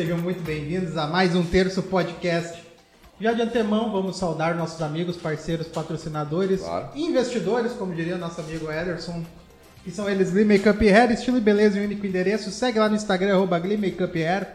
sejam muito bem-vindos a mais um Terço Podcast. Já de antemão, vamos saudar nossos amigos, parceiros, patrocinadores, Claro. investidores, como diria nosso amigo Ederson, que são eles Glee Makeup Hair, estilo e beleza e único endereço. Segue lá no Instagram, arroba Glee Makeup Hair.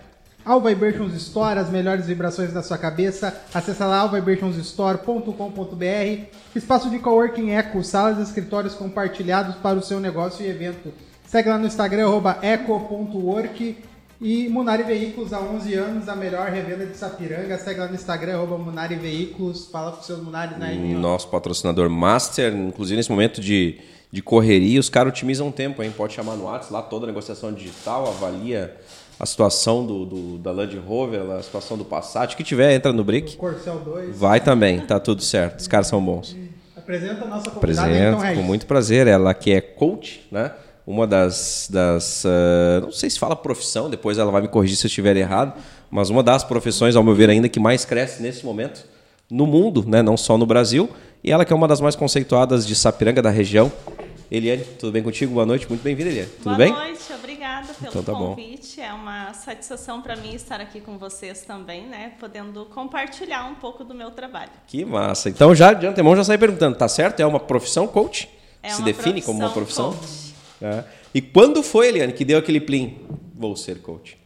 Vibrations Store, as melhores vibrações da sua cabeça. Acesse lá allvibrationsstore.com.br. Espaço de coworking Eco, salas e escritórios compartilhados para o seu negócio e evento. Segue lá no Instagram, eco.work. E Munari Veículos, há 11 anos, a melhor revenda de Sapiranga. Segue lá no Instagram, arroba Munari Veículos. Fala com seus Munares na né, Nosso patrocinador master, inclusive nesse momento de, de correria, os caras otimizam o tempo, hein? Pode chamar no WhatsApp, lá toda a negociação digital, avalia a situação do, do, da Land Rover, a situação do Passat, o que tiver, entra no brick. Corcel 2. Vai também, tá tudo certo. Os caras são bons. Apresenta a nossa convidada, Apresento então, com muito prazer. Ela que é coach, né? Uma das. das ah, não sei se fala profissão, depois ela vai me corrigir se eu estiver errado, mas uma das profissões, ao meu ver, ainda que mais cresce nesse momento no mundo, né? não só no Brasil. E ela que é uma das mais conceituadas de Sapiranga da região. Eliane, tudo bem contigo? Boa noite, muito bem-vinda, Eliane. Tudo Boa bem? noite, obrigada pelo Então tá bom. convite. É uma satisfação para mim estar aqui com vocês também, né? Podendo compartilhar um pouco do meu trabalho. Que massa. Então, já de antemão, já saí perguntando, tá certo? É uma profissão coach? É Se uma define como uma profissão? coach. É. E quando foi, Eliane, que deu aquele plim? Vou ser coach.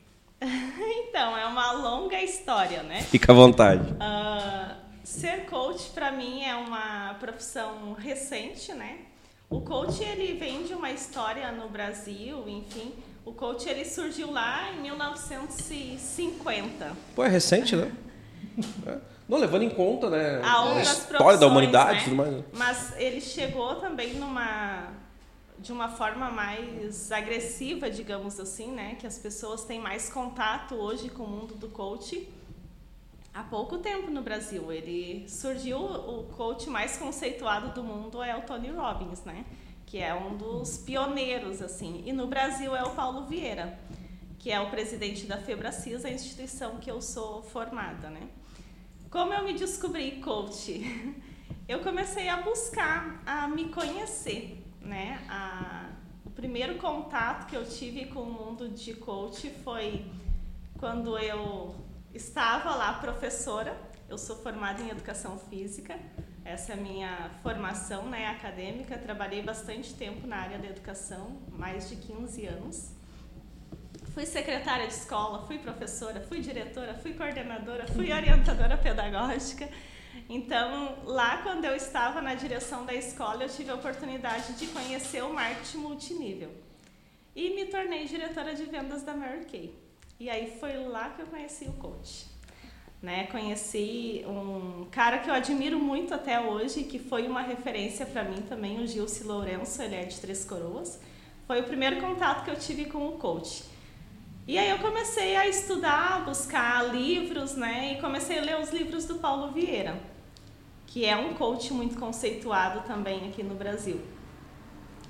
Então, é uma longa história, né? Fica à vontade. Ah, ser coach para mim é uma profissão recente, né? O coach ele vem de uma história no Brasil, enfim. O coach ele surgiu lá em 1950. Pô, é recente, né? É. Não, levando em conta, né? a a história da humanidade né? tudo mais. né? Mas ele chegou também numa de uma forma mais agressiva, digamos assim, né? Que as pessoas têm mais contato hoje com o mundo do coach há pouco tempo no Brasil. Ele surgiu o coach mais conceituado do mundo é o Tony Robbins, né? Que é um dos pioneiros assim. E no Brasil é o Paulo Vieira, que é o presidente da Febracis, a instituição que eu sou formada, né? Como eu me descobri coach? Eu comecei a buscar, a me conhecer, né? A, o primeiro contato que eu tive com o mundo de coach foi quando eu estava lá professora. Eu sou formada em educação física. Essa é a minha formação, né, acadêmica. Trabalhei bastante tempo na área da educação, mais de 15 anos. Fui secretária de escola, fui professora, fui diretora, fui coordenadora, fui orientadora pedagógica. Então, lá quando eu estava na direção da escola, eu tive a oportunidade de conhecer o marketing multinível. E me tornei diretora de vendas da Mary Kay. E aí foi lá que eu conheci o coach. Né? Conheci um cara que eu admiro muito até hoje, que foi uma referência para mim também, o Gilce Lourenço, ele é de Três Coroas. Foi o primeiro contato que eu tive com o coach. E aí eu comecei a estudar, buscar livros, né? E comecei a ler os livros do Paulo Vieira, que é um coach muito conceituado também aqui no Brasil.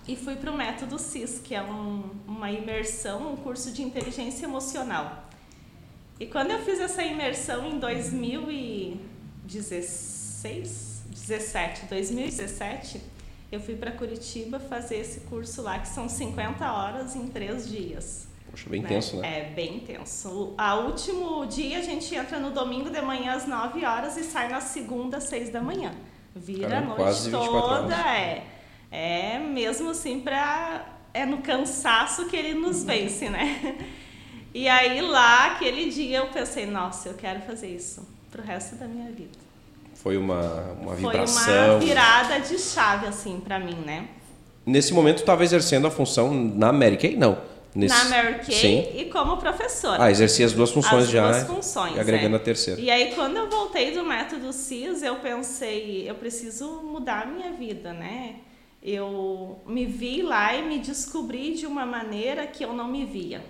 E fui para o Método CIS, que é um, uma imersão, um curso de inteligência emocional. E quando eu fiz essa imersão em 2016, 17, 2017, eu fui para Curitiba fazer esse curso lá, que são 50 horas em três dias. Bem intenso, né? É, bem intenso. O a último dia a gente entra no domingo de manhã às 9 horas e sai na segunda às 6 da manhã. Vira Caramba, a noite quase 24 toda, é. É mesmo assim pra. É no cansaço que ele nos vence, né? E aí lá, aquele dia, eu pensei, nossa, eu quero fazer isso pro resto da minha vida. Foi uma, uma Foi vibração. uma virada de chave, assim, pra mim, né? Nesse momento, tu estava exercendo a função na Mary Kay? Não. Nesse... Na Mary Kay Sim. e como professora. Ah, exercia as duas funções As já. duas funções, E agregando é. a terceira. E aí, quando eu voltei do método CIS, eu pensei, eu preciso mudar a minha vida, né? Eu me vi lá e me descobri de uma maneira que eu não me via.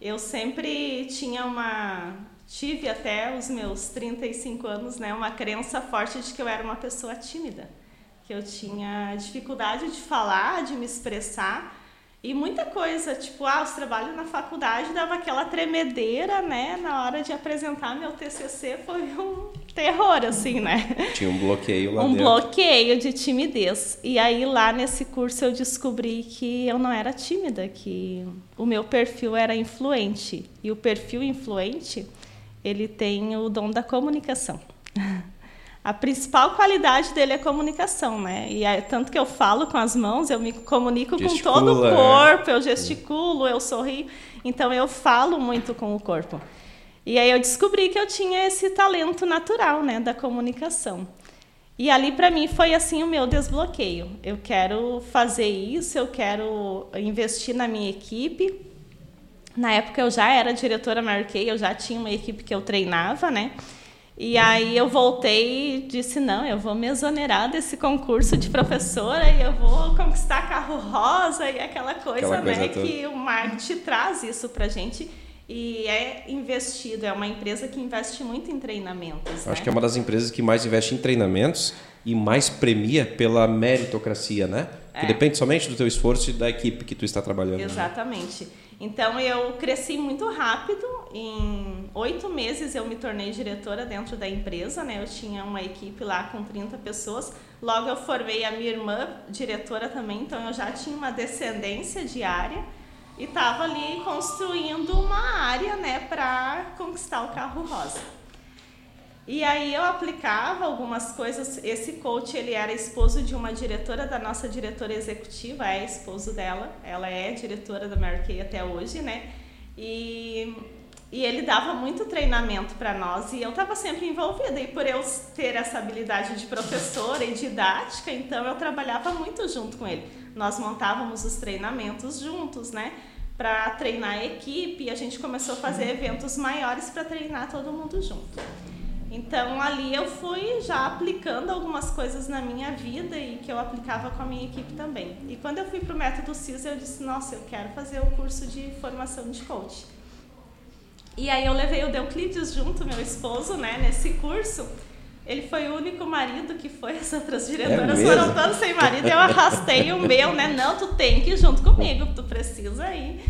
Eu sempre tinha uma. Tive até os meus 35 anos, né? Uma crença forte de que eu era uma pessoa tímida. Que eu tinha dificuldade de falar, de me expressar. E muita coisa, tipo, ah, os trabalhos na faculdade dava aquela tremedeira, né? Na hora de apresentar meu TCC foi um terror, assim, né? Tinha um bloqueio lá um dentro. bloqueio de timidez. E aí lá nesse curso eu descobri que eu não era tímida, que o meu perfil era influente. E o perfil influente, ele tem o dom da comunicação. A principal qualidade dele é comunicação, né? E é, tanto que eu falo com as mãos, eu me comunico Gesticula, com todo o é. corpo, eu gesticulo, eu sorrio. Então eu falo muito com o corpo. E aí eu descobri que eu tinha esse talento natural, né, da comunicação. E ali para mim foi assim o meu desbloqueio. Eu quero fazer isso, eu quero investir na minha equipe. Na época eu já era diretora Kay, eu já tinha uma equipe que eu treinava, né? E aí eu voltei e disse, não, eu vou me exonerar desse concurso de professora e eu vou conquistar carro rosa e aquela coisa, Aquela coisa né, toda. que o marketing traz isso pra gente e é investido, é uma empresa que investe muito em treinamentos, Acho né? que é uma das empresas que mais investe em treinamentos e mais premia pela meritocracia, né? Que É. depende somente do teu esforço e da equipe que tu está trabalhando. né? Então eu cresci muito rápido. Em oito meses eu me tornei diretora dentro da empresa, né? Eu tinha uma equipe lá com 30 pessoas. Logo eu formei a minha irmã diretora também, então eu já tinha uma descendência de área e estava ali construindo uma área, né, para conquistar o carro rosa. E aí eu aplicava algumas coisas. Esse coach ele era esposo de uma diretora da nossa diretora executiva, é esposo dela. Ela é diretora da Mary Kay até hoje, né? E, e ele dava muito treinamento para nós e eu estava sempre envolvida. E por eu ter essa habilidade de professora e didática, então eu trabalhava muito junto com ele. Nós montávamos os treinamentos juntos, né? Para treinar a equipe, e a gente começou a fazer eventos maiores para treinar todo mundo junto. Então ali eu fui já aplicando algumas coisas na minha vida e que eu aplicava com a minha equipe também. E quando eu fui para o método CIS, eu disse: Nossa, eu quero fazer o curso de formação de coach. E aí eu levei o Deuclides junto, meu esposo, né, nesse curso. Ele foi o único marido que foi, as outras diretoras mesmo? foram todas sem marido. Eu arrastei o meu, né? Não, tu tem que ir junto comigo, tu precisa ir.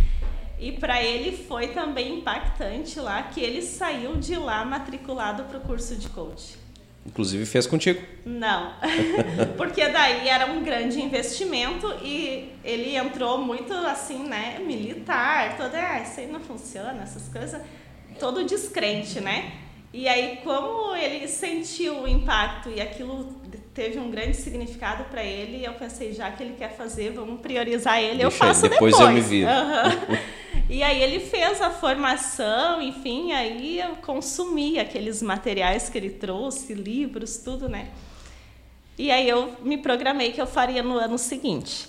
E para ele foi também impactante lá que ele saiu de lá matriculado para o curso de coach. Inclusive fez contigo. Não, porque daí era um grande investimento e ele entrou muito assim, né, militar, toda, ah, isso aí não funciona, essas coisas, todo descrente, né? E aí, como ele sentiu o impacto e aquilo teve um grande significado para ele, eu pensei, já que ele quer fazer, vamos priorizar ele, eu Deixa ele, faço depois depois. eu me viro. Aham. E aí ele fez a formação, enfim, aí eu consumi aqueles materiais que ele trouxe, livros, tudo, né? E aí eu me programei que eu faria no ano seguinte.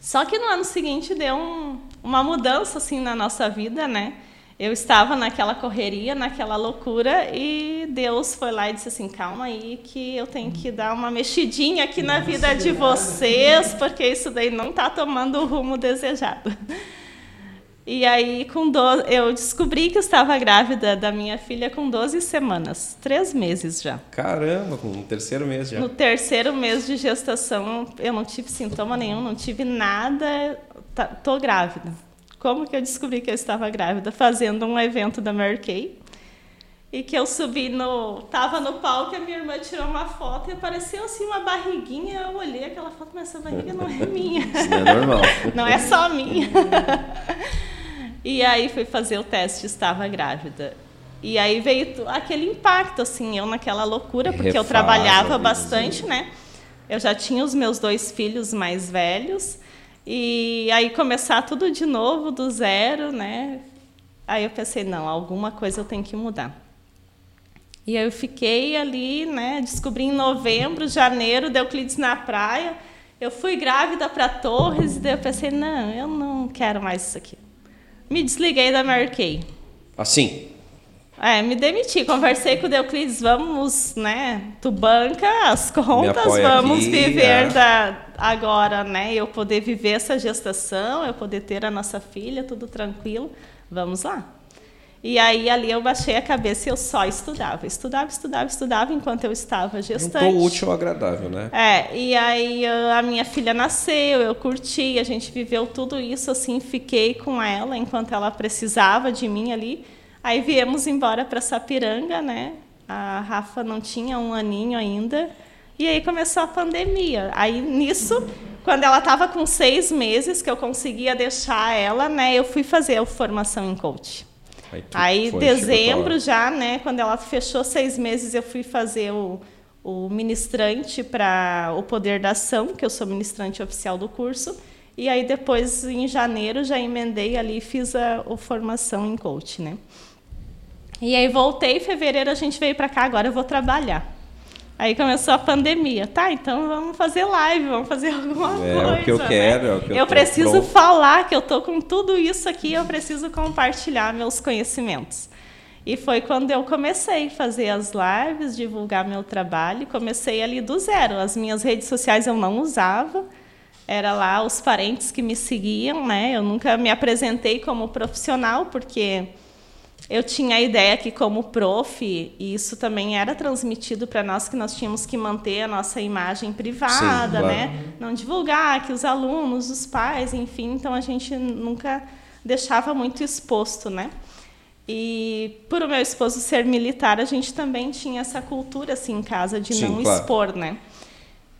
Só que no ano seguinte deu um- uma mudança assim na nossa vida, né? Eu estava naquela correria, naquela loucura e Deus foi lá e disse assim: "Calma aí que eu tenho que dar uma mexidinha aqui na vida de vocês, porque isso daí não está tomando o rumo desejado". E aí, com do... eu descobri que eu estava grávida da minha filha com 12 semanas, três meses já. Caramba, com o terceiro mês já. No terceiro mês de gestação, eu não tive sintoma nenhum, não tive nada, tá, tô grávida. Como que eu descobri que eu estava grávida? Fazendo um evento da Mary Kay. E que eu subi no. Tava no palco e a minha irmã tirou uma foto e apareceu assim uma barriguinha. Eu olhei aquela foto, mas essa barriga não é minha. Isso não é normal. Não é só minha. e aí fui fazer o teste, estava grávida. E aí veio aquele impacto, assim, eu naquela loucura, porque eu Refaz a trabalhava bastante, né? Eu já tinha os meus dois filhos mais velhos. E aí começar tudo de novo, do zero, né? Aí eu pensei, não, alguma coisa eu tenho que mudar. E aí eu fiquei ali, né? Descobri em novembro, janeiro, Deuclides na praia. Eu fui grávida para Torres e daí eu pensei, não, eu não quero mais isso aqui. Me desliguei da Mary Kay. Assim, É, me demiti, conversei com o Deuclides, vamos, né, tu banca as contas, vamos aqui, viver é. da, agora, né, eu poder viver essa gestação, eu poder ter a nossa filha, tudo tranquilo, vamos lá. E aí ali eu baixei a cabeça e eu só estudava. Estudava, estudava, estudava enquanto eu estava gestante. Juntou útil ao agradável, né? É, e aí a minha filha nasceu, eu curti, a gente viveu tudo isso assim, fiquei com ela enquanto ela precisava de mim ali. Aí viemos embora para Sapiranga, né? A Rafa não tinha um aninho ainda. E aí começou a pandemia. Aí nisso, quando ela estava com seis meses, que eu conseguia deixar ela, né? Eu fui fazer a formação em coach. Aí, Aí dezembro já, né? Quando ela fechou seis meses, eu fui fazer o, o ministrante para o Poder da Ação, que eu sou ministrante oficial do curso. E aí depois, em janeiro, já emendei ali e fiz a, a formação em coach, né? E aí voltei, em fevereiro a gente veio para cá, agora eu vou trabalhar. Aí começou a pandemia. Tá, então vamos fazer live, vamos fazer alguma é, coisa. É o que eu né? quero, é o que eu Eu preciso pronto. falar que eu tô com tudo isso aqui, eu preciso compartilhar meus conhecimentos. E foi quando eu comecei a fazer as lives, divulgar meu trabalho. Comecei ali do zero. As minhas redes sociais eu não usava. Era lá os parentes que me seguiam, né? Eu nunca me apresentei como profissional, porque eu tinha a ideia que como prof, e isso também era transmitido para nós que nós tínhamos que manter a nossa imagem privada, Sim, claro. né? Não divulgar que os alunos, os pais, enfim, então a gente nunca deixava muito exposto, né? E por o meu esposo ser militar, a gente também tinha essa cultura assim em casa de Sim, não claro. expor, né?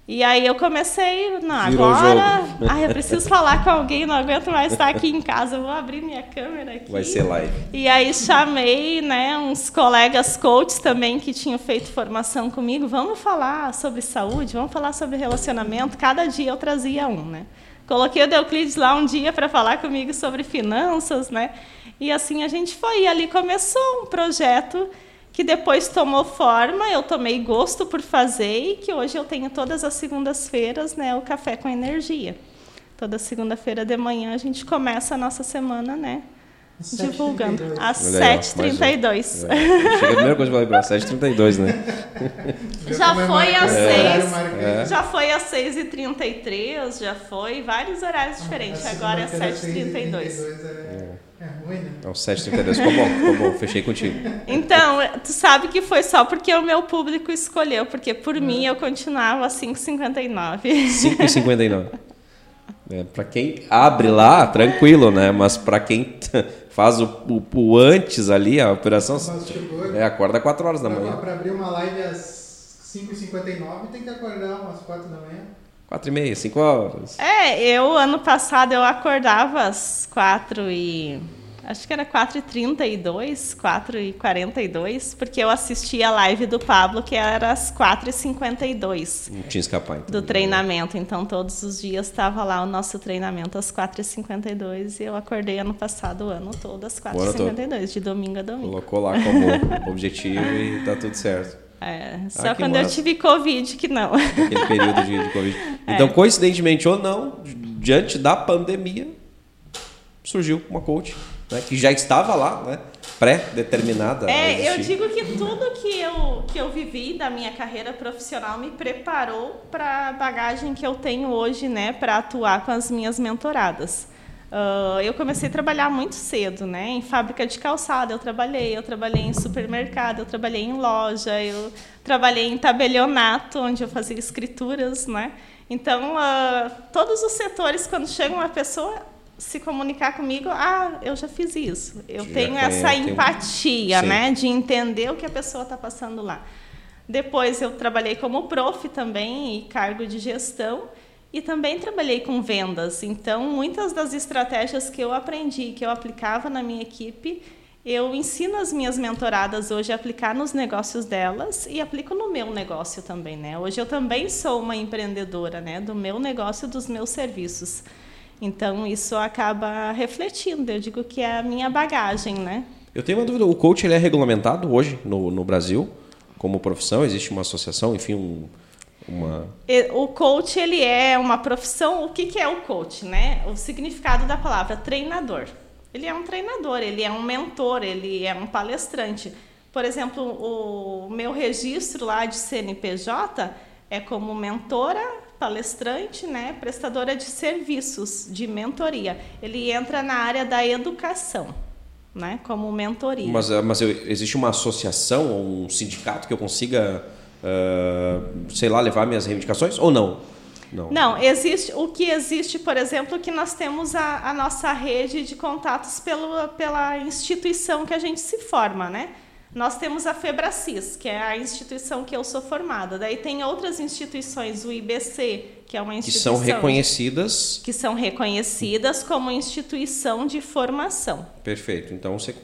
E aí eu comecei, não, Virou agora, ai, eu preciso falar com alguém, não aguento mais estar aqui em casa, vou abrir minha câmera aqui. Vai ser live. E aí chamei, né, uns colegas coaches também que tinham feito formação comigo, vamos falar sobre saúde, vamos falar sobre relacionamento, cada dia eu trazia um, né? Coloquei o Deuclides lá um dia para falar comigo sobre finanças, né? E assim a gente foi, e ali começou um projeto que depois tomou forma, eu tomei gosto por fazer e que hoje eu tenho todas as segundas-feiras, né, o café com energia. Toda segunda-feira de manhã a gente começa a nossa semana, né, divulgando às 7h32. É. Chega a primeira coisa que eu lembrar, 7h32, né? Já foi às 6 é. já foi às 6h33, já foi vários horários diferentes, agora é 7h32. É ruim, né? É o 7,32. Ficou bom, ficou bom. Fechei contigo. Então, tu sabe que foi só porque o meu público escolheu, porque por mim eu continuava a 5,59. 5,59. É, para quem abre lá, tranquilo, né? Mas para quem faz o, o, o, antes ali, a operação. É, acorda 4 horas da manhã. Para abrir uma live às 5h59 tem que acordar umas 4 da manhã. Quatro e meia, cinco horas. É, eu ano passado eu acordava às quatro e acho que era 4h32, 4h42, porque eu assisti a live do Pablo, que era às 4h52. Não tinha escapar, então. Do treinamento. Então, todos os dias estava lá o nosso treinamento às 4h52 e eu acordei ano passado, o ano todo, às 4h52, de domingo a domingo. Colocou lá como objetivo e tá tudo certo. É, ah, só ah, quando massa. eu tive Covid que não. Aquele período de, de Covid. É. Então, coincidentemente ou não, diante da pandemia, surgiu uma coach né, que já estava lá, né, pré-determinada. É, eu digo que tudo que eu, que eu vivi da minha carreira profissional me preparou para a bagagem que eu tenho hoje, né, para atuar com as minhas mentoradas. Uh, eu comecei a trabalhar muito cedo, né? Em fábrica de calçada eu trabalhei, eu trabalhei em supermercado, eu trabalhei em loja, eu trabalhei em tabelionato, onde eu fazia escrituras, né? Então, uh, todos os setores, quando chega uma pessoa se comunicar comigo, ah, eu já fiz isso. Eu já tenho essa empatia, né? De entender o que a pessoa está passando lá. Depois eu trabalhei como prof também e cargo de gestão. E também trabalhei com vendas, então muitas das estratégias que eu aprendi, que eu aplicava na minha equipe, eu ensino as minhas mentoradas hoje a aplicar nos negócios delas e aplico no meu negócio também, né? Hoje eu também sou uma empreendedora, né, do meu negócio, dos meus serviços. Então isso acaba refletindo, eu digo que é a minha bagagem, né? Eu tenho uma dúvida, o coach ele é regulamentado hoje no, no Brasil como profissão? Existe uma associação, enfim, um uma... O coach ele é uma profissão. O que, que é o coach, né? O significado da palavra treinador. Ele é um treinador, ele é um mentor, ele é um palestrante. Por exemplo, o meu registro lá de CNPJ é como mentora, palestrante, né, prestadora de serviços de mentoria. Ele entra na área da educação. né? Como mentoria. Mas, eh, mas existe uma associação ou um sindicato que eu consiga, ah, sei lá, levar minhas reivindicações? Ou não? Não. Não, existe o que existe, por exemplo, que nós temos a, a nossa rede de contatos pelo, pela instituição que a gente se forma, né? Nós temos a Febracis, que é a instituição que eu sou formada. Daí tem outras instituições, o IBC, que é uma Que instituição são reconhecidas. que são reconhecidas como instituição de formação. Perfeito. Então você,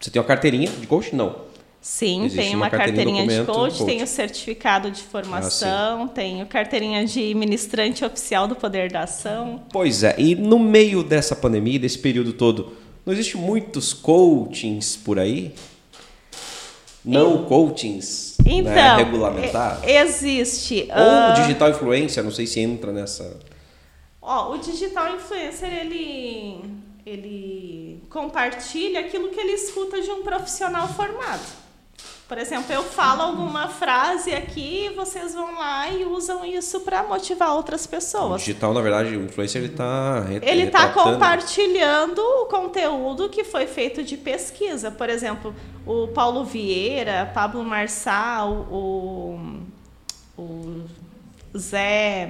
você tem uma carteirinha de coach? Não. Sim, Existe tem uma carteirinha, carteirinha de coach, coach. tenho certificado de formação, tenho carteirinha de ministrante oficial do Poder da Ação. Pois é. E no meio dessa pandemia, desse período todo, não existe muitos coachings por aí? Não coachings Então, né, regulamentados? e- existe. Ou ah, digital influência, não sei se entra nessa. ó, o digital influencer ele ele compartilha aquilo que ele escuta de um profissional formado. Por exemplo, eu falo alguma frase aqui, vocês vão lá e usam isso para motivar outras O pessoas. digital, na verdade, o influencer ele está Ele está compartilhando o conteúdo que foi feito de pesquisa. Por exemplo, o Paulo Vieira, Pablo Marçal, o, o Zé.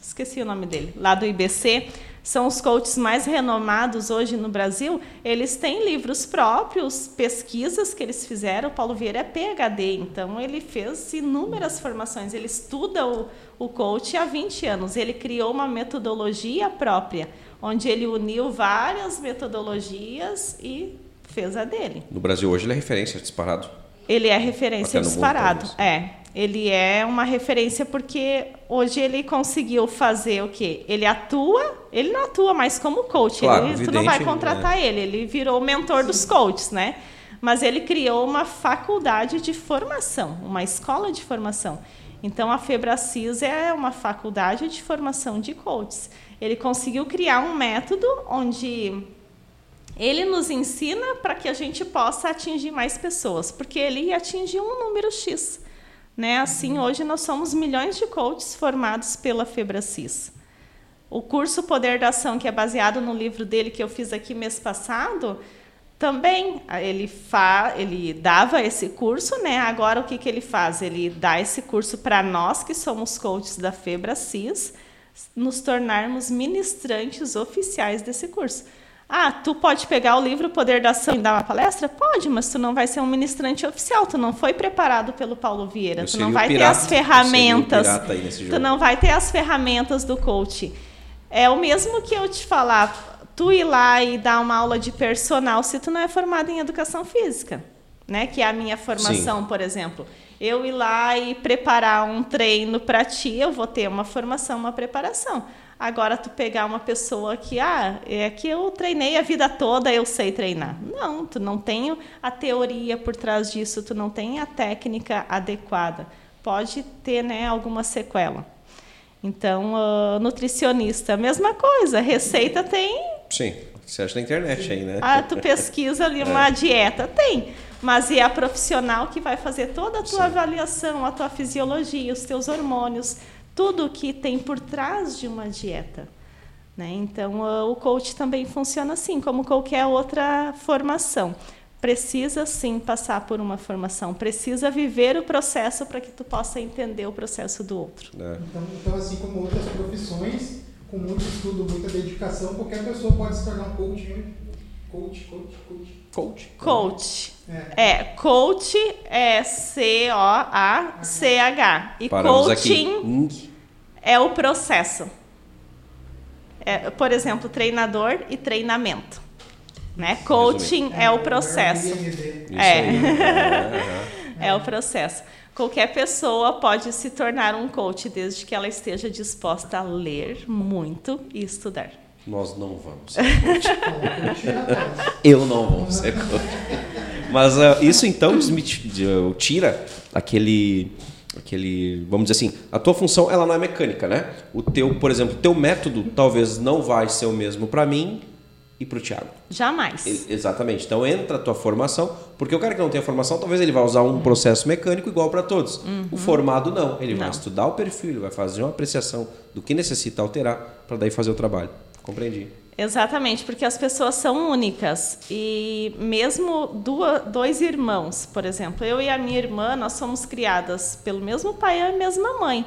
Esqueci o nome dele, lá do IBC. São os coaches mais renomados hoje no Brasil. Eles têm livros próprios, pesquisas que eles fizeram. O Paulo Vieira é PhD, então ele fez inúmeras formações. Ele estuda o, o coach há 20 anos. Ele criou uma metodologia própria, onde ele uniu várias metodologias e fez a dele. No Brasil hoje ele é referência disparado. Ele é referência mundo, disparado. talvez. É. Ele é uma referência porque hoje ele conseguiu fazer o quê? Ele atua, ele não atua mais como coach. Claro, ele, tu não vai evidente, né? contratar ele, ele virou o mentor dos coaches, né? Mas ele criou uma faculdade de formação, uma escola de formação. Então a Febracis é uma faculdade de formação de coaches. Ele conseguiu criar um método onde ele nos ensina para que a gente possa atingir mais pessoas, porque ele atingiu um número X. Né? Assim, hoje nós somos milhões de coaches formados pela Febracis. O curso Poder da Ação, que é baseado no livro dele que eu fiz aqui mês passado, também ele, fa ele dava esse curso, né? Agora o que, que ele faz? Ele dá esse curso para nós que somos coaches da Febracis, nos tornarmos ministrantes oficiais desse curso. Ah, tu pode pegar o livro Poder da Ação e dar uma palestra? Pode, mas tu não vai ser um ministrante oficial, tu não foi preparado pelo Paulo Vieira, tu não vai ter pirata, as seria o ferramentas. Tu não vai ter as ferramentas do coach. É o mesmo que eu te falar, tu ir lá e dar uma aula de personal se tu não é formado em educação física, né? Que é a minha formação, por exemplo. Eu ir lá e preparar um treino para ti, eu vou ter uma formação, uma preparação. Agora tu pegar uma pessoa que ah, é que eu treinei a vida toda, eu sei treinar. Não, tu não tem a teoria por trás disso, tu não tem a técnica adequada. Pode ter, né, alguma sequela. Então, ah, nutricionista, mesma coisa. Receita tem. Sim, você acha na internet aí, né? Ah, tu pesquisa ali uma dieta, tem. Mas e a profissional que vai fazer toda a tua Sim. avaliação, a tua fisiologia, os teus hormônios, tudo que tem por trás de uma dieta. Né? Então, o coach também funciona assim, como qualquer outra formação. Precisa sim passar por uma formação, precisa viver o processo para que tu possa entender o processo do outro. Né? Então, então, assim como outras profissões, com muito estudo, muita dedicação, qualquer pessoa pode se tornar um coach. né? Coach, coach, coach. Coach. Coach. É. É, coach é C-O-A-C-H. E Paramos aqui. coaching Ing. é o processo. É, por exemplo, treinador e treinamento. Né? Coaching é o processo. IMD. Isso aí. É, É o processo. Qualquer pessoa pode se tornar um coach desde que ela esteja disposta a ler muito e estudar. Nós não vamos. Falou coach. Eu não vou ser coach. Mas ah, isso então tira aquele, aquele, vamos dizer assim, a tua função ela não é mecânica, né? O teu, por exemplo, o teu método talvez não vai ser o mesmo para mim e para o Thiago. Jamais. Exatamente. Então entra a tua formação, porque o cara que não tem a formação, talvez ele vai usar um processo mecânico igual para todos. O formado não, ele vai Não. estudar o perfil, ele vai fazer uma apreciação do que necessita alterar para daí fazer o trabalho. Compreendi. Exatamente, porque as pessoas são únicas. E mesmo duas, dois irmãos, por exemplo, eu e a minha irmã, nós somos criadas pelo mesmo pai e a mesma mãe.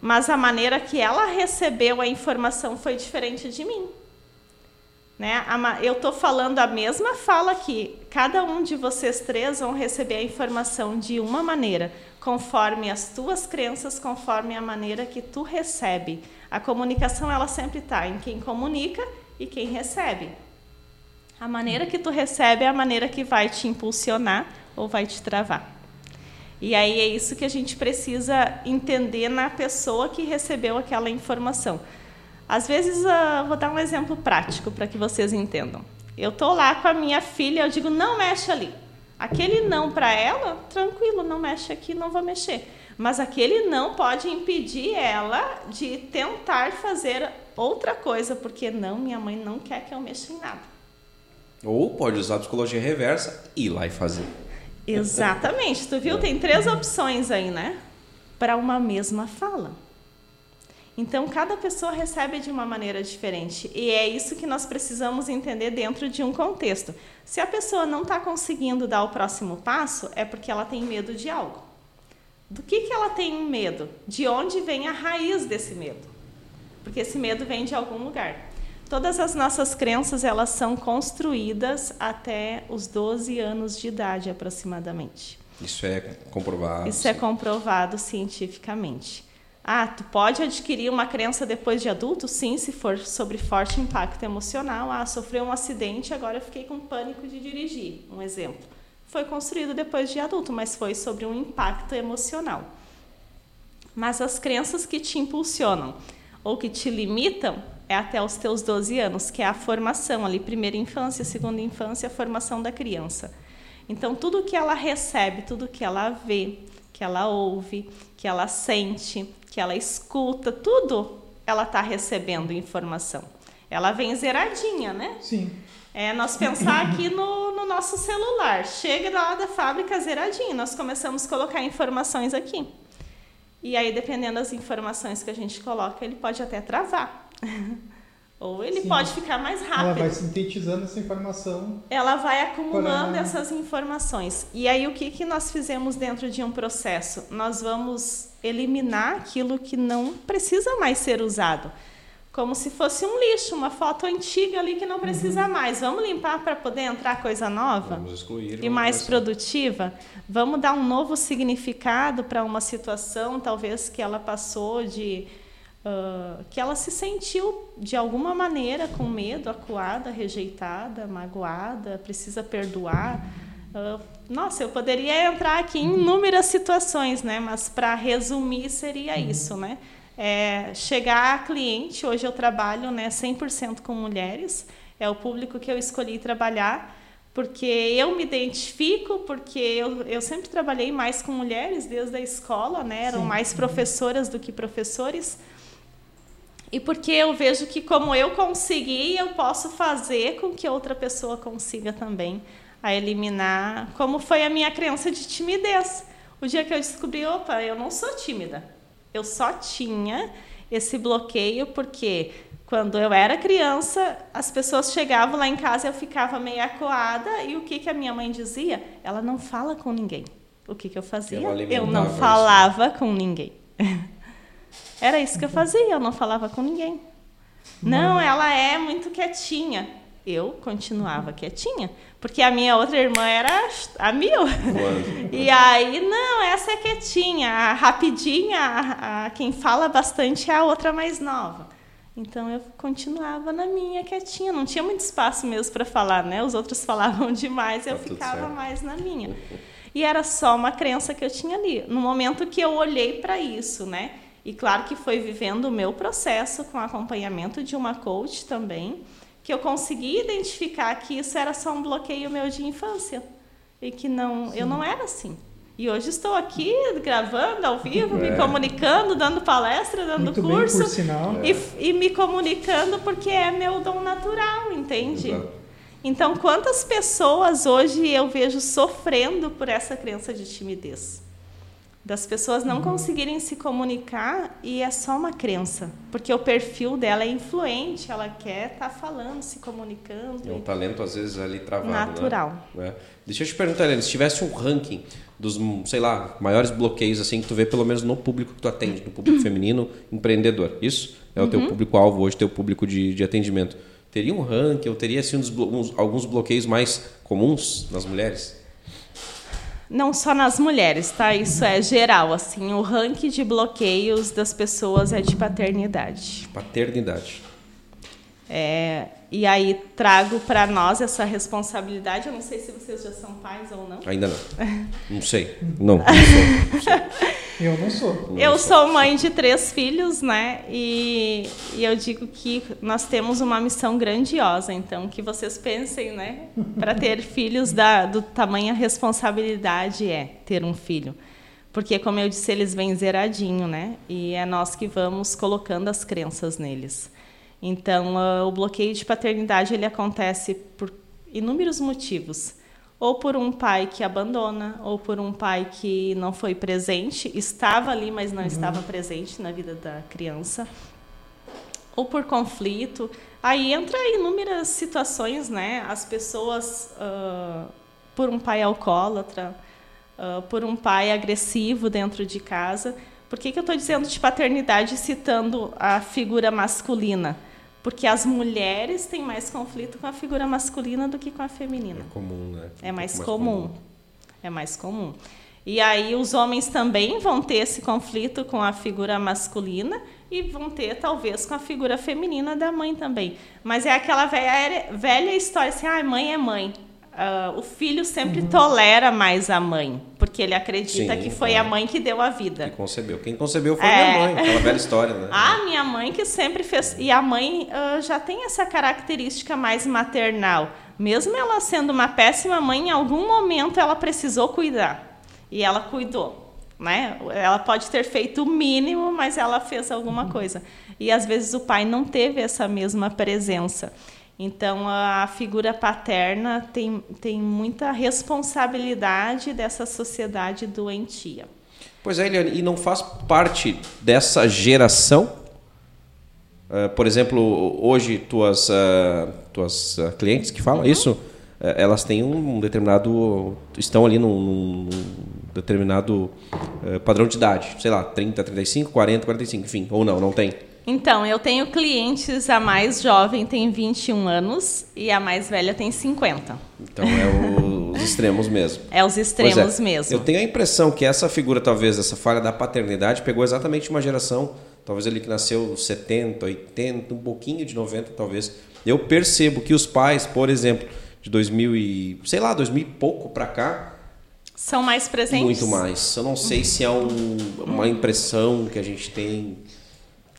Mas a maneira que ela recebeu a informação foi diferente de mim. Né? Eu estou falando a mesma fala aqui. Cada um de vocês três vão receber a informação de uma maneira, conforme as tuas crenças, conforme a maneira que tu recebe. A comunicação ela sempre está em quem comunica e quem recebe. A maneira que tu recebe é a maneira que vai te impulsionar ou vai te travar. E aí é isso que a gente precisa entender na pessoa que recebeu aquela informação. Às vezes, uh, vou dar um exemplo prático para que vocês entendam. Eu estou lá com a minha filha, eu digo, não mexe ali. Aquele não para ela, tranquilo, não mexe aqui, não vou mexer. Mas aquele não pode impedir ela de tentar fazer outra coisa, porque não, minha mãe não quer que eu mexa em nada. Ou pode usar a psicologia reversa e ir lá e fazer. Exatamente. Tu viu? Tem três opções aí, né? Para uma mesma fala. Então, cada pessoa recebe de uma maneira diferente. E é isso que nós precisamos entender dentro de um contexto. Se a pessoa não está conseguindo dar o próximo passo, é porque ela tem medo de algo. Do que, que ela tem medo? De onde vem a raiz desse medo? Porque esse medo vem de algum lugar. Todas as nossas crenças, elas são construídas até os 12 anos de idade, aproximadamente. Isso é comprovado? Isso é comprovado cientificamente. Ah, tu pode adquirir uma crença depois de adulto? Sim, se for sobre forte impacto emocional. Ah, sofreu um acidente, agora eu fiquei com pânico de dirigir. Um exemplo. Foi construído depois de adulto, mas foi sobre um impacto emocional. Mas as crenças que te impulsionam ou que te limitam é até os teus 12 anos, que é a formação ali, primeira infância, segunda infância, a formação da criança. Então, tudo que ela recebe, tudo que ela vê, que ela ouve, que ela sente, que ela escuta, tudo ela está recebendo informação. Ela vem zeradinha, né? Sim. É nós pensar aqui no, no nosso celular. Chega lá da fábrica zeradinho, nós começamos a colocar informações aqui. E aí, dependendo das informações que a gente coloca, ele pode até travar. Ou ele Sim. pode ficar mais rápido. Ela vai sintetizando essa informação. Ela vai acumulando para... essas informações. E aí, o que, que nós fizemos dentro de um processo? Nós vamos eliminar aquilo que não precisa mais ser usado. Como se fosse um lixo, uma foto antiga ali que não precisa uhum. mais. Vamos limpar para poder entrar coisa nova? Vamos excluir. E mais produtiva? Vamos dar um novo significado para uma situação, talvez que ela passou de Uh, que ela se sentiu de alguma maneira com medo, acuada, rejeitada, magoada, precisa perdoar. Uh, nossa, eu poderia entrar aqui em inúmeras situações, né? Mas para resumir seria uhum. isso, né? É, chegar a cliente, hoje eu trabalho né, 100% com mulheres, é o público que eu escolhi trabalhar, porque eu me identifico, porque eu, eu sempre trabalhei mais com mulheres desde a escola, né? Eram Sim. mais professoras do que professores. E porque eu vejo que como eu consegui, eu posso fazer com que outra pessoa consiga também a eliminar, como foi a minha crença de timidez. O dia que eu descobri, opa, eu não sou tímida. Eu só tinha esse bloqueio porque quando eu era criança, as pessoas chegavam lá em casa e eu ficava meio acuada e o que que a minha mãe dizia? Ela não fala com ninguém. O que que eu fazia? Eu não falava com ninguém. Era isso que eu fazia, eu não falava com ninguém. Não, ela é muito quietinha. Eu continuava quietinha, porque a minha outra irmã era a mil. E aí, não, essa é quietinha, a rapidinha, a, a, quem fala bastante é a outra mais nova. Então eu continuava na minha quietinha, não tinha muito espaço mesmo para falar, né? Os outros falavam demais, eu tá ficava mais na minha. E era só uma crença que eu tinha ali. No momento que eu olhei para isso, né? E claro que foi vivendo o meu processo com acompanhamento de uma coach também, que eu consegui identificar que isso era só um bloqueio meu de infância e que não, Sim. eu não era assim. E hoje estou aqui gravando ao vivo, é. me comunicando, dando palestra, dando Muito curso bem, por sinal. E, e, me comunicando porque é meu dom natural, entende? Exato. Então, quantas pessoas hoje eu vejo sofrendo por essa crença de timidez? Das pessoas não uhum. conseguirem se comunicar e é só uma crença, porque o perfil dela é influente, ela quer estar tá falando, se comunicando. É um talento às vezes ali travado, né? natural. Né? Deixa eu te perguntar, Helena, se tivesse um ranking dos, sei lá, maiores bloqueios assim que tu vê pelo menos no público que tu atende, no público feminino empreendedor, isso é o uhum. teu público alvo hoje, teu público de, de atendimento. Teria um ranking, ou teria assim, uns, alguns bloqueios mais comuns nas mulheres? Não só nas mulheres, tá? Isso é geral, assim, o ranking de bloqueios das pessoas é de paternidade. Paternidade. É, e aí trago para nós essa responsabilidade. Eu não sei se vocês já são pais ou não. Ainda não. Não sei. Não, não sou. Não sou. Eu não sou. Não eu sou mãe de três filhos, né? E, e eu digo que nós temos uma missão grandiosa. Então, que vocês pensem, né? Para ter filhos da, do tamanho a responsabilidade é ter um filho. Porque, como eu disse, eles vêm zeradinho, né? E é nós que vamos colocando as crenças neles. Então, uh, o bloqueio de paternidade ele acontece por inúmeros motivos ou por um pai que abandona, ou por um pai que não foi presente, estava ali, mas não uhum. estava presente na vida da criança, ou por conflito. Aí entra inúmeras situações, né? As pessoas, uh, por um pai alcoólatra, uh, por um pai agressivo dentro de casa. Por que, que eu estou dizendo de paternidade citando a figura masculina? Porque as mulheres têm mais conflito com a figura masculina do que com a feminina. É comum, né? É mais, mais comum. comum. É mais comum. E aí os homens também vão ter esse conflito com a figura masculina e vão ter talvez com a figura feminina da mãe também. Mas é aquela velha, velha história assim, ah, mãe é mãe. Uh, o filho sempre uhum. tolera mais a mãe, porque ele acredita Sim, que foi é. a mãe que deu a vida. Que concebeu. Quem concebeu foi é. minha mãe, aquela velha história, né? A minha mãe que sempre fez. E a mãe uh, já tem essa característica mais maternal. Mesmo ela sendo uma péssima mãe, em algum momento ela precisou cuidar. E ela cuidou. Né? Ela pode ter feito o mínimo, mas ela fez alguma uhum. coisa. E às vezes o pai não teve essa mesma presença. Então, a figura paterna tem, tem muita responsabilidade dessa sociedade doentia. Pois é, Eliane, e não faz parte dessa geração? Uh, por exemplo, hoje tuas, uh, tuas uh, clientes que falam uhum. isso, elas têm um determinado. estão ali num, num determinado padrão de idade, sei lá, 30, 35, 40, 45, enfim, ou não, não tem. Então, eu tenho clientes, a mais jovem tem 21 anos e a mais velha tem 50. Então é os extremos mesmo. É os extremos é, mesmo. Eu tenho a impressão que essa figura, talvez, essa falha da paternidade, pegou exatamente uma geração, talvez ele que nasceu 70, 80, um pouquinho de 90, talvez. Eu percebo que os pais, por exemplo, de 2000 e, sei lá, 2000 e pouco para cá, são mais presentes? Muito mais. Eu não sei se é um, uma impressão que a gente tem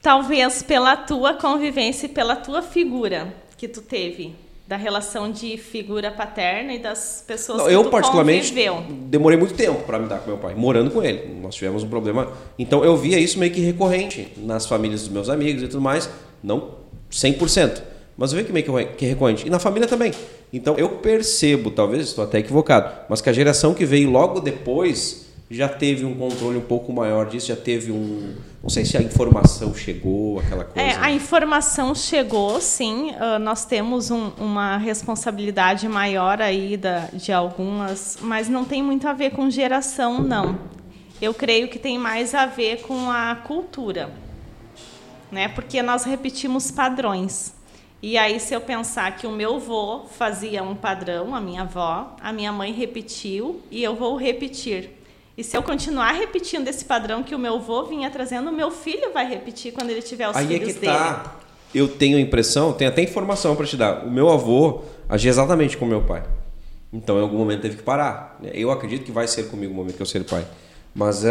talvez pela tua convivência e pela tua figura que tu teve da relação de figura paterna e das pessoas Não, que eu tu particularmente conviveu. demorei muito tempo para me dar com meu pai morando com ele. Nós tivemos um problema. Então eu via isso meio que recorrente nas famílias dos meus amigos e tudo mais. Não 100% mas eu vi que meio que recorrente. E na família também. Então eu percebo talvez estou até equivocado mas que a geração que veio logo depois já teve um controle um pouco maior disso, já teve um. Não sei se a informação chegou, aquela coisa. É, a informação chegou, sim. Uh, nós temos um, uma responsabilidade maior aí da, de algumas, mas não tem muito a ver com geração, não. Eu creio que tem mais a ver com a cultura, né? Porque nós repetimos padrões. E aí, se eu pensar que o meu avô fazia um padrão, a minha avó, a minha mãe repetiu e eu vou repetir. E se eu continuar repetindo esse padrão que o meu avô vinha trazendo, o meu filho vai repetir quando ele tiver os Aí filhos é que dele. Tá. Eu tenho a impressão, tenho até informação para te dar. O meu avô agia exatamente como meu pai. Então, em algum momento teve que parar. Eu acredito que vai ser comigo o momento que eu ser pai. Mas uh,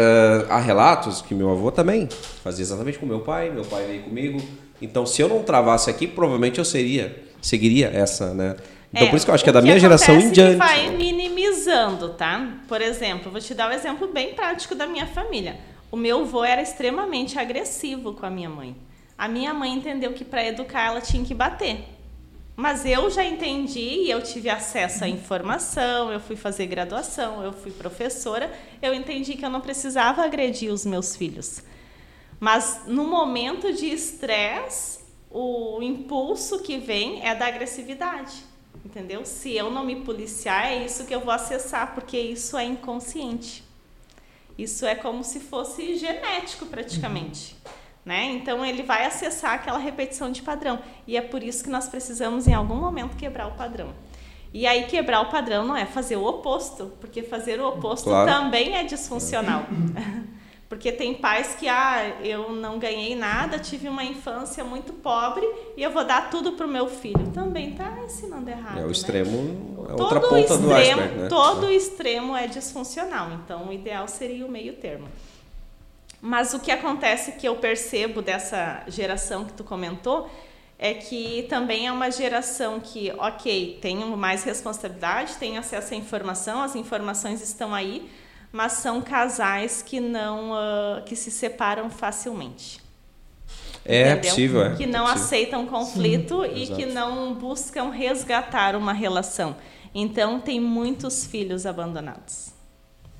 há relatos que meu avô também fazia exatamente como meu pai. Meu pai veio comigo. Então, se eu não travasse aqui, provavelmente eu seria, seguiria essa, né? Então, é, por isso que eu acho que é da minha geração em diante. vai minimizando, tá? Por exemplo, vou te dar um exemplo bem prático da minha família. O meu avô era extremamente agressivo com a minha mãe. A minha mãe entendeu que para educar ela tinha que bater. Mas eu já entendi e eu tive acesso à informação, eu fui fazer graduação, eu fui professora, eu entendi que eu não precisava agredir os meus filhos. Mas no momento de estresse, o impulso que vem é da agressividade, entendeu? Se eu não me policiar, é isso que eu vou acessar, porque isso é inconsciente. Isso é como se fosse genético praticamente. Uhum. Né? Então ele vai acessar aquela repetição de padrão. E é por isso que nós precisamos em algum momento quebrar o padrão. E aí quebrar o padrão não é fazer o oposto, porque fazer o oposto claro. também é disfuncional. Porque tem pais que, ah, eu não ganhei nada, tive uma infância muito pobre e eu vou dar tudo pro meu filho. Também tá ensinando errado. É o né? extremo, é outra todo ponta extremo, do iceberg, né? Todo extremo é disfuncional. Então, o ideal seria o meio termo. Mas o que acontece que eu percebo dessa geração que tu comentou é que também é uma geração que, ok, tem mais responsabilidade, tem acesso à informação, as informações estão aí, mas são casais que não uh, que se separam facilmente. É, possível, é. Que não é aceitam conflito Sim, e exato. que não buscam resgatar uma relação. Então tem muitos filhos abandonados.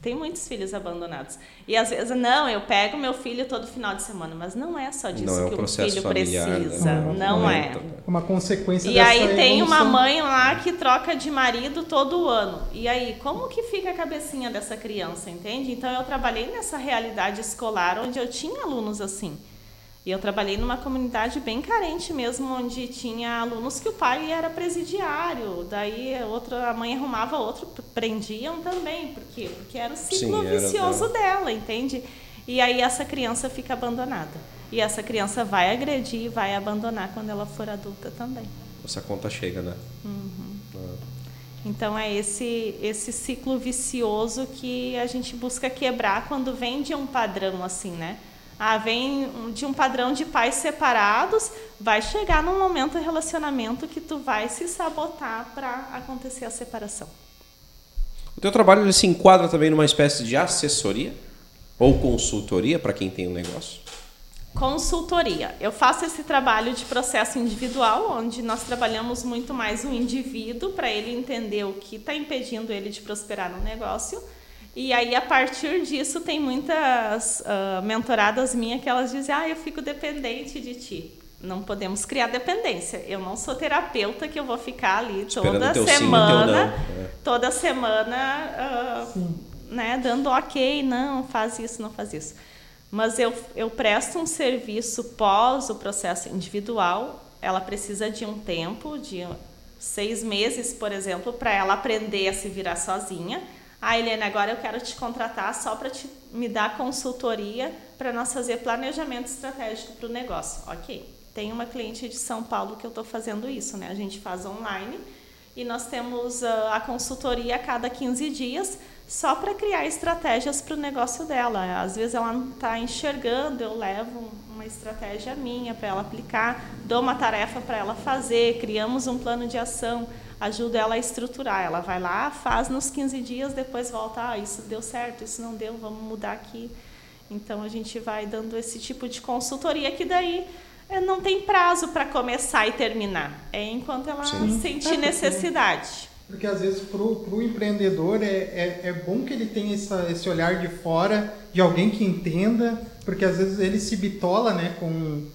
Tem muitos filhos abandonados. E às vezes, não, eu pego meu filho todo final de semana, mas não é só disso não é que o filho familiar, né? precisa. Não, não, não é. é. Uma consequência E aí tem evolução. uma mãe lá que troca de marido todo ano. E aí, como que fica a cabecinha dessa criança, entende? Então eu trabalhei nessa realidade escolar onde eu tinha alunos assim. E eu trabalhei numa comunidade bem carente mesmo, onde tinha alunos que o pai era presidiário, daí outra, a mãe arrumava outro, prendiam também, por quê? Porque era o ciclo Sim, vicioso era dela, entende? E aí essa criança fica abandonada. E essa criança vai agredir e vai abandonar quando ela for adulta também. Essa conta chega, né? Uhum. Ah. Então é esse esse ciclo vicioso que a gente busca quebrar quando vem de um padrão assim, né? ah, vem de um padrão de pais separados, vai chegar num momento de relacionamento que tu vai se sabotar para acontecer a separação. O teu trabalho ele se enquadra também numa espécie de assessoria ou consultoria para quem tem um negócio? Consultoria. Eu faço esse trabalho de processo individual, onde nós trabalhamos muito mais o indivíduo para ele entender o que está impedindo ele de prosperar no negócio e aí, a partir disso, tem muitas uh, mentoradas minhas que elas dizem: Ah, eu fico dependente de ti. Não podemos criar dependência. Eu não sou terapeuta que eu vou ficar ali toda semana, sim, é. toda semana, uh, né, dando ok, não, faz isso, não faz isso. Mas eu, eu presto um serviço pós o processo individual. Ela precisa de um tempo, de seis meses, por exemplo, para ela aprender a se virar sozinha ah, Helena, agora eu quero te contratar só para me dar consultoria para nós fazer planejamento estratégico para o negócio. Ok. Tem uma cliente de São Paulo que eu estou fazendo isso, né? A gente faz online e nós temos uh, a consultoria a cada 15 dias só para criar estratégias para o negócio dela. Às vezes ela não está enxergando, eu levo uma estratégia minha para ela aplicar, dou uma tarefa para ela fazer, criamos um plano de ação ajuda ela a estruturar. Ela vai lá, faz nos 15 dias, depois volta, ah, isso deu certo, isso não deu, vamos mudar aqui. Então a gente vai dando esse tipo de consultoria que daí não tem prazo para começar e terminar. É enquanto ela Sim. sentir é necessidade. Porque às vezes para o empreendedor é, é, é, bom que ele tenha essa, esse olhar de fora, de alguém que entenda, porque às vezes ele se bitola né, com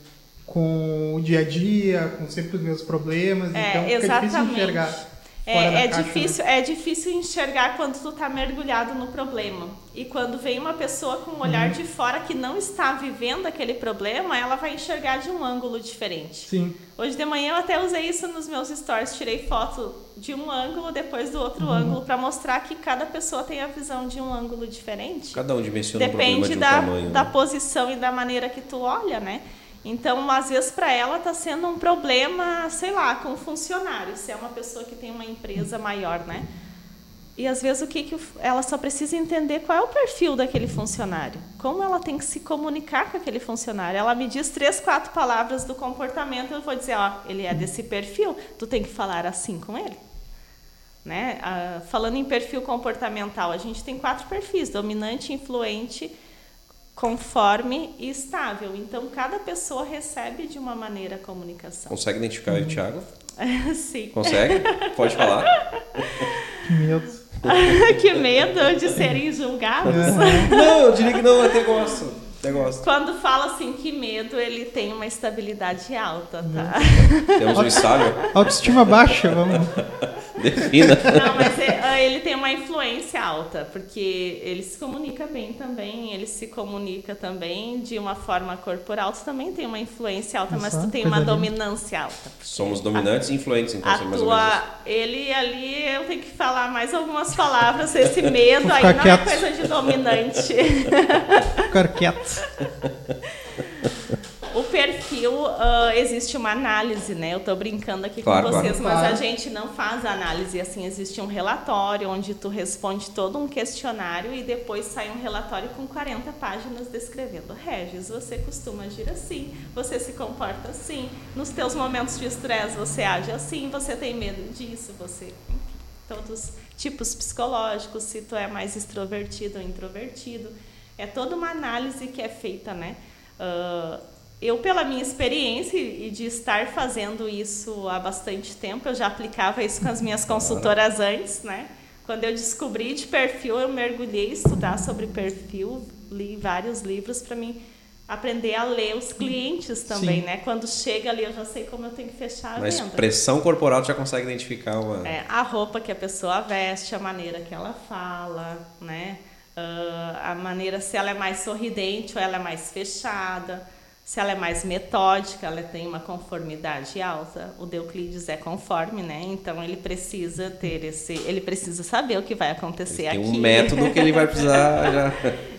com o dia a dia, com sempre os meus problemas, é, então fica exatamente. difícil enxergar. É, é difícil, né? é difícil enxergar quando tu está mergulhado no problema. E quando vem uma pessoa com um olhar uhum. de fora que não está vivendo aquele problema, ela vai enxergar de um ângulo diferente. Sim. Hoje de manhã eu até usei isso nos meus stories, tirei foto de um ângulo depois do outro uhum. ângulo para mostrar que cada pessoa tem a visão de um ângulo diferente. Cada um dimensiona Depende um problema de um da, tamanho, da né? posição e da maneira que tu olha, né? Então, às vezes, para ela está sendo um problema, sei lá, com o funcionário, se é uma pessoa que tem uma empresa maior, né? E às vezes o que, que ela só precisa entender qual é o perfil daquele funcionário, como ela tem que se comunicar com aquele funcionário. Ela me diz três, quatro palavras do comportamento, eu vou dizer, ó, ele é desse perfil, tu tem que falar assim com ele. Né? Ah, falando em perfil comportamental, a gente tem quatro perfis: dominante, influente, conforme e estável. Então, cada pessoa recebe de uma maneira a comunicação. Consegue identificar uhum. aí, Thiago? Sim. Consegue? Pode falar? Que medo. que medo de serem julgados. Não, eu diria que não, eu até gosto. Até gosto. Quando fala assim que medo, ele tem uma estabilidade alta, tá? Temos um estável. Autoestima baixa, vamos. Defina. Não, mas é, ah, ele tem uma influência alta, porque ele se comunica bem também, ele se comunica também de uma forma corporal. Tu também tem uma influência alta, mas tu tem uma linda. dominância alta. Somos dominantes e influentes, então, A assim, mais ou menos. ele ali, eu tenho que falar mais algumas palavras, esse medo aí não quieto. é coisa de dominante. Ficar quieto. O perfil, ah, existe uma análise, né? Eu tô brincando aqui Claro, com vocês, claro. mas a Claro. gente não faz a análise assim. Existe um relatório onde tu responde todo um questionário e depois sai um relatório com 40 páginas descrevendo. Regis, você costuma agir assim, você se comporta assim, nos teus momentos de estresse você age assim, você tem medo disso, você. Enfim, todos tipos psicológicos, se tu é mais extrovertido ou introvertido. É toda uma análise que é feita, né? Ah, eu, pela minha experiência e de estar fazendo isso há bastante tempo, eu já aplicava isso com as minhas consultoras antes, né? Quando eu descobri de perfil, eu mergulhei estudar sobre perfil, li vários livros para mim aprender a ler os clientes também, Sim. né? Quando chega ali, eu já sei como eu tenho que fechar a Na venda. expressão corporal, tu já consegue identificar uma. É, a roupa que a pessoa veste, a maneira que ela fala, né? Ah, a maneira se ela é mais sorridente ou ela é mais fechada, se ela é mais metódica, ela tem uma conformidade alta. O Deuclides é conforme, né? Então ele precisa ter esse, ele precisa saber o que vai acontecer Tem aqui. um método que ele vai precisar já.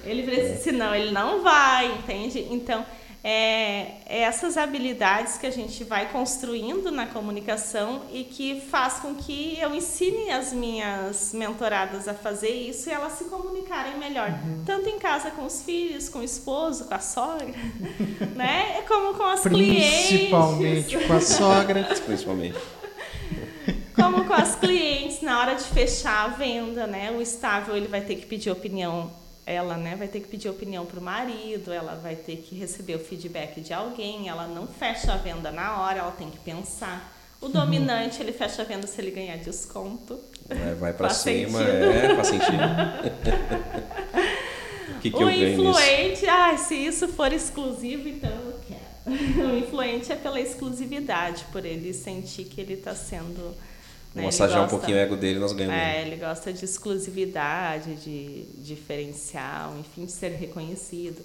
Ele precisa, senão ele não vai, entende? Então, é, é essas habilidades que a gente vai construindo na comunicação e que faz com que eu ensine as minhas mentoradas a fazer isso e elas se comunicarem melhor, tanto em casa com os filhos, com o esposo, com a sogra, né? Como com as Principalmente clientes. com a sogra. Principalmente. Como com as clientes na hora de fechar a venda, né? O estável ele vai ter que pedir opinião, ela, né, vai ter que pedir opinião para o marido, ela vai ter que receber o feedback de alguém, ela não fecha a venda na hora, ela tem que pensar. O dominante ele fecha a venda se ele ganhar desconto. Vai, vai pra Faz cima, sentido. é, faz sentido. O que, que o influente, ah, se isso for exclusivo, então eu quero. O influente é pela exclusividade, por ele sentir que ele está sendo. Né, Massagear um gosta- pouquinho o ego dele, nós ganhamos. É, ele gosta de exclusividade, de diferencial, enfim, de ser reconhecido.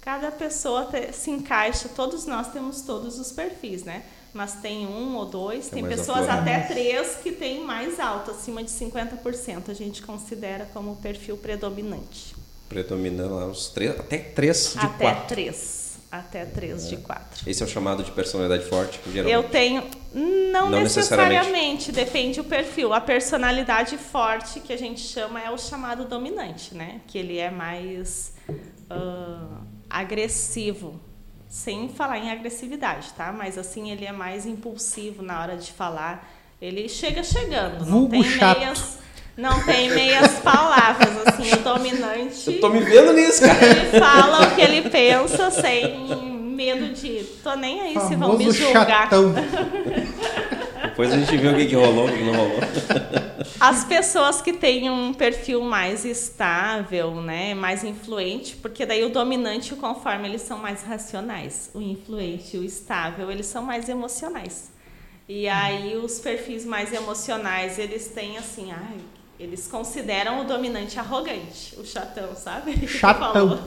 Cada pessoa te- se encaixa, todos nós temos todos os perfis, né? Mas tem um ou dois, Tem tem pessoas até três que tem mais alto, acima de 50%. A gente considera como perfil predominante. Predominando lá uns três, até três de até quatro. três. Até três de quatro. Esse é o chamado de personalidade forte, que geralmente. Eu tenho. Não, Não necessariamente. depende do perfil. A personalidade forte que a gente chama é o chamado dominante, né? Que ele é mais ah, agressivo. Sem falar em agressividade, tá? Mas assim, ele é mais impulsivo na hora de falar. Ele chega chegando, não Vulgo tem chato. meias. Não tem meias palavras, assim, o dominante. Eu tô me vendo nisso, cara. Ele fala o que ele pensa sem medo de. Tô nem aí se vão me julgar. chatão. Depois a gente vê o que, que rolou, o que que não rolou. As pessoas que têm um perfil mais estável, né, mais influente, porque daí o dominante e o conforme eles são mais racionais, o influente e o estável eles são mais emocionais. E aí os perfis mais emocionais eles têm assim, ai, eles consideram o dominante arrogante, o chatão, sabe? Chatão.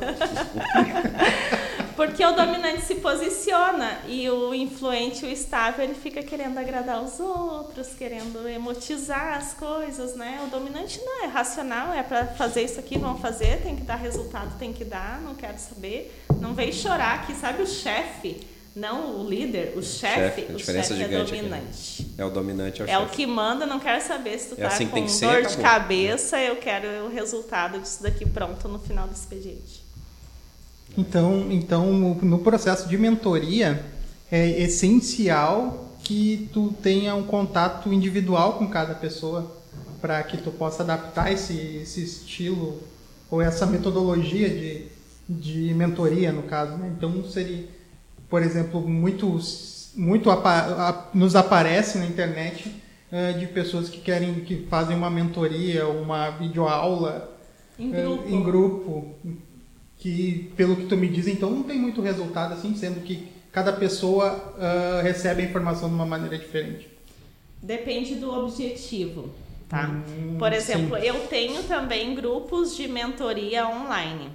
Porque o dominante se posiciona e o influente, o estável, ele fica querendo agradar os outros, querendo emotizar as coisas, né? O dominante não é racional, é para fazer isso aqui, vamos fazer, tem que dar resultado, tem que dar, não quero saber. Não vem chorar aqui, sabe o chefe, não o líder, o chefe, Chefe, a o chefe é aqui. dominante. É o dominante, é o É o que manda, não quero saber se tu É tá assim com que ser, dor de cabeça, eu quero o resultado disso daqui pronto no final do expediente. Então, então, no processo de mentoria, é essencial que tu tenha um contato individual com cada pessoa para que tu possa adaptar esse, esse estilo ou essa metodologia de, de mentoria, no caso. Né? Então, seria, por exemplo, muito muito apa nos aparece na internet uh, de pessoas que querem que fazem uma mentoria, uma videoaula em grupo. Uh, em grupo que pelo que tu me diz, então não tem muito resultado assim, sendo que cada pessoa uh, recebe a informação de uma maneira diferente. Depende do objetivo, tá? Hum, Por exemplo, sim. eu tenho também grupos de mentoria online.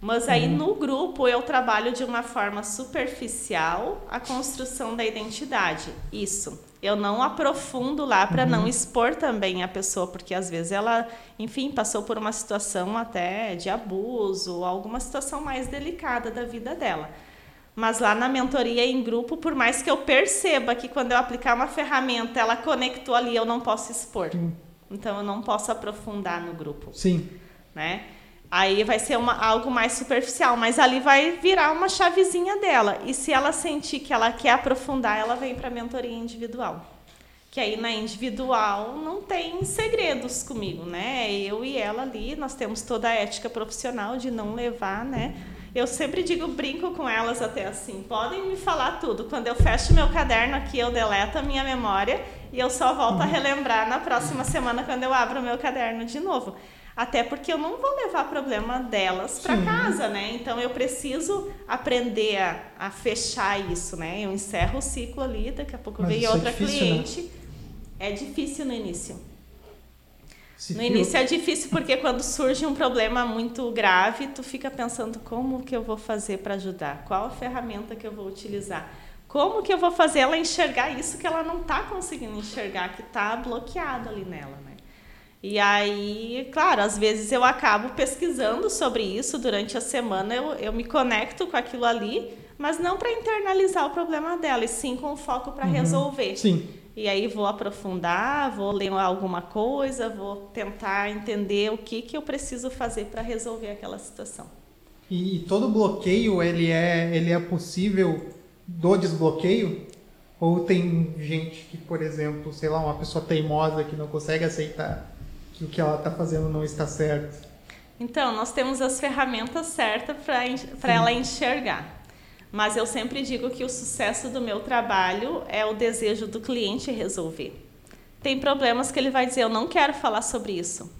Mas aí Uhum. no grupo eu trabalho de uma forma superficial a construção da identidade. Isso. Eu não aprofundo lá para não expor também a pessoa, porque às vezes ela, enfim, passou por uma situação até de abuso, alguma situação mais delicada da vida dela. Mas lá na mentoria em grupo, por mais que eu perceba que quando eu aplicar uma ferramenta ela conectou ali, eu não posso expor. Então eu não posso aprofundar no grupo Sim. né? Aí vai ser uma, algo mais superficial, mas ali vai virar uma chavezinha dela. E se ela sentir que ela quer aprofundar, ela vem para a mentoria individual. Que aí na individual não tem segredos comigo, né? Eu e ela ali, nós temos toda a ética profissional de não levar, né? Eu sempre digo, brinco com elas até assim, podem me falar tudo. Quando eu fecho meu caderno aqui, eu deleto a minha memória e eu só volto a relembrar na próxima semana quando eu abro o meu caderno de novo. Até porque eu não vou levar problema delas para casa, né? Então eu preciso aprender a, a fechar isso, né? Eu encerro o ciclo ali, daqui a pouco Mas vem é outra difícil, né? cliente. É difícil no início. Se No fio- início é difícil porque quando surge um problema muito grave, tu fica pensando como que eu vou fazer para ajudar, qual a ferramenta que eu vou utilizar, como que eu vou fazer ela enxergar isso que ela não está conseguindo enxergar, que está bloqueado ali nela, né? E aí, claro, às vezes eu acabo pesquisando sobre isso durante a semana, eu, eu me conecto com aquilo ali, mas não para internalizar o problema dela, e sim com foco para resolver. Sim. E aí vou aprofundar, vou ler alguma coisa, vou tentar entender o que, que eu preciso fazer para resolver aquela situação. E, e todo bloqueio ele é ele é possível do desbloqueio? Ou tem gente que, por exemplo, sei lá, uma pessoa teimosa que não consegue aceitar que o que ela está fazendo não está certo? Então, nós temos as ferramentas certas para ela enxergar. Mas eu sempre digo que o sucesso do meu trabalho é o desejo do cliente resolver. Tem problemas que ele vai dizer, eu não quero falar sobre isso.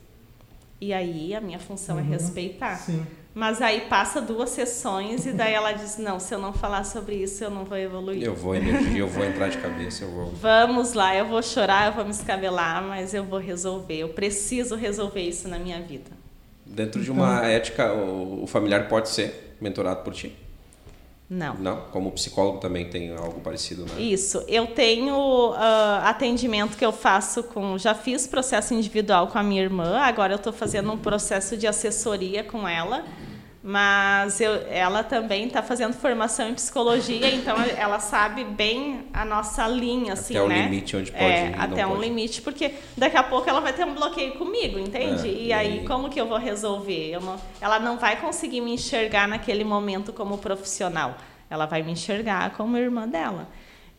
E aí a minha função é Uhum. respeitar. Sim. Mas aí passa duas sessões e daí ela diz, não, se eu não falar sobre isso, eu não vou evoluir. Eu vou energia, eu vou entrar de cabeça, eu vou. Vamos lá, eu vou chorar, eu vou me escabelar, mas eu vou resolver. Eu preciso resolver isso na minha vida. Dentro de uma ética, o o familiar pode ser mentorado por ti? Não. Não? Como psicólogo também tem algo parecido, né? Isso. Eu tenho ah, atendimento que eu faço com. Já fiz processo individual com a minha irmã, agora eu estou fazendo um processo de assessoria com ela. Mas eu, ela também está fazendo formação em psicologia, então ela sabe bem a nossa linha, assim, Até né? limite onde pode é, ir até um pode. limite, porque daqui a pouco ela vai ter um bloqueio comigo, entende? É, e, aí, aí- como que eu vou resolver? Eu não- ela não vai conseguir me enxergar naquele momento como profissional. Ela vai me enxergar como irmã dela.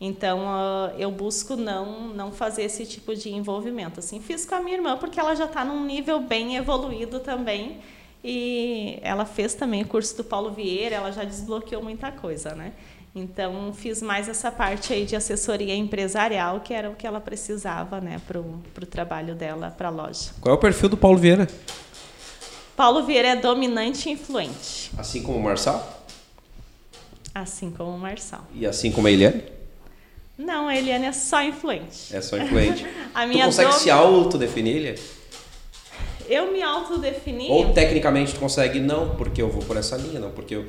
Então, ah, eu busco não, não fazer esse tipo de envolvimento. Assim, fiz com a minha irmã, porque ela já está num nível bem evoluído também. E ela fez também o curso do Paulo Vieira, ela já desbloqueou muita coisa, né? Então, fiz mais essa parte aí de assessoria empresarial, que era o que ela precisava, né, para o trabalho dela, para a loja. Qual é o perfil do Paulo Vieira? Paulo Vieira é dominante e influente, Assim como o Marçal? assim como o Marçal. E assim como a Eliane? Não, a Eliane é só influente. É só influente. A tu minha consegue dom- se autodefinir, Eliane? Eu me autodefini. Ou tecnicamente tu consegue, não, porque eu vou por essa linha, não, porque eu,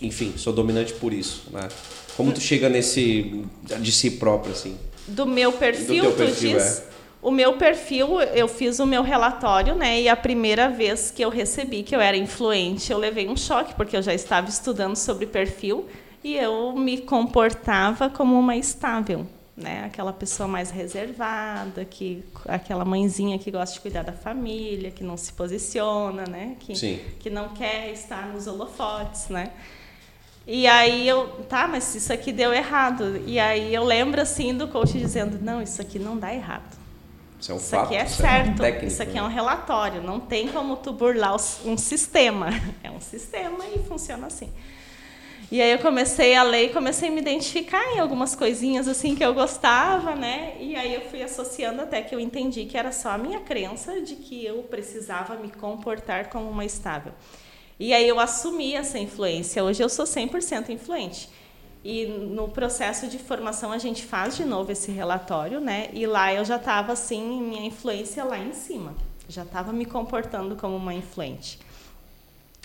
enfim, sou dominante por isso, né? Como tu chega nesse, de si próprio, assim? Do meu perfil, tu perfil, diz? é. O meu perfil, eu fiz o meu relatório, né? E a primeira vez que eu recebi que eu era influente, eu levei um choque, porque eu já estava estudando sobre perfil e eu me comportava como uma estável, né? Aquela pessoa mais reservada, que aquela mãezinha que gosta de cuidar da família, que não se posiciona, né? Que, Sim. que não quer estar nos holofotes, né? E aí eu, tá, mas isso aqui deu errado. E aí eu lembro assim do coach dizendo, não, isso aqui não dá errado. Isso é um Isso fato. aqui é isso certo. técnico, isso aqui é né? um relatório. Não tem como tu burlar um sistema. É um sistema e funciona assim. E aí eu comecei a ler e comecei a me identificar em algumas coisinhas assim que eu gostava, né? E aí eu fui associando até que eu entendi que era só a minha crença de que eu precisava me comportar como uma estável. E aí eu assumi essa influência. Hoje eu sou 100% influente. E no processo de formação a gente faz de novo esse relatório, né? E lá eu já estava assim, minha influência lá em cima. Já estava me comportando como uma influente.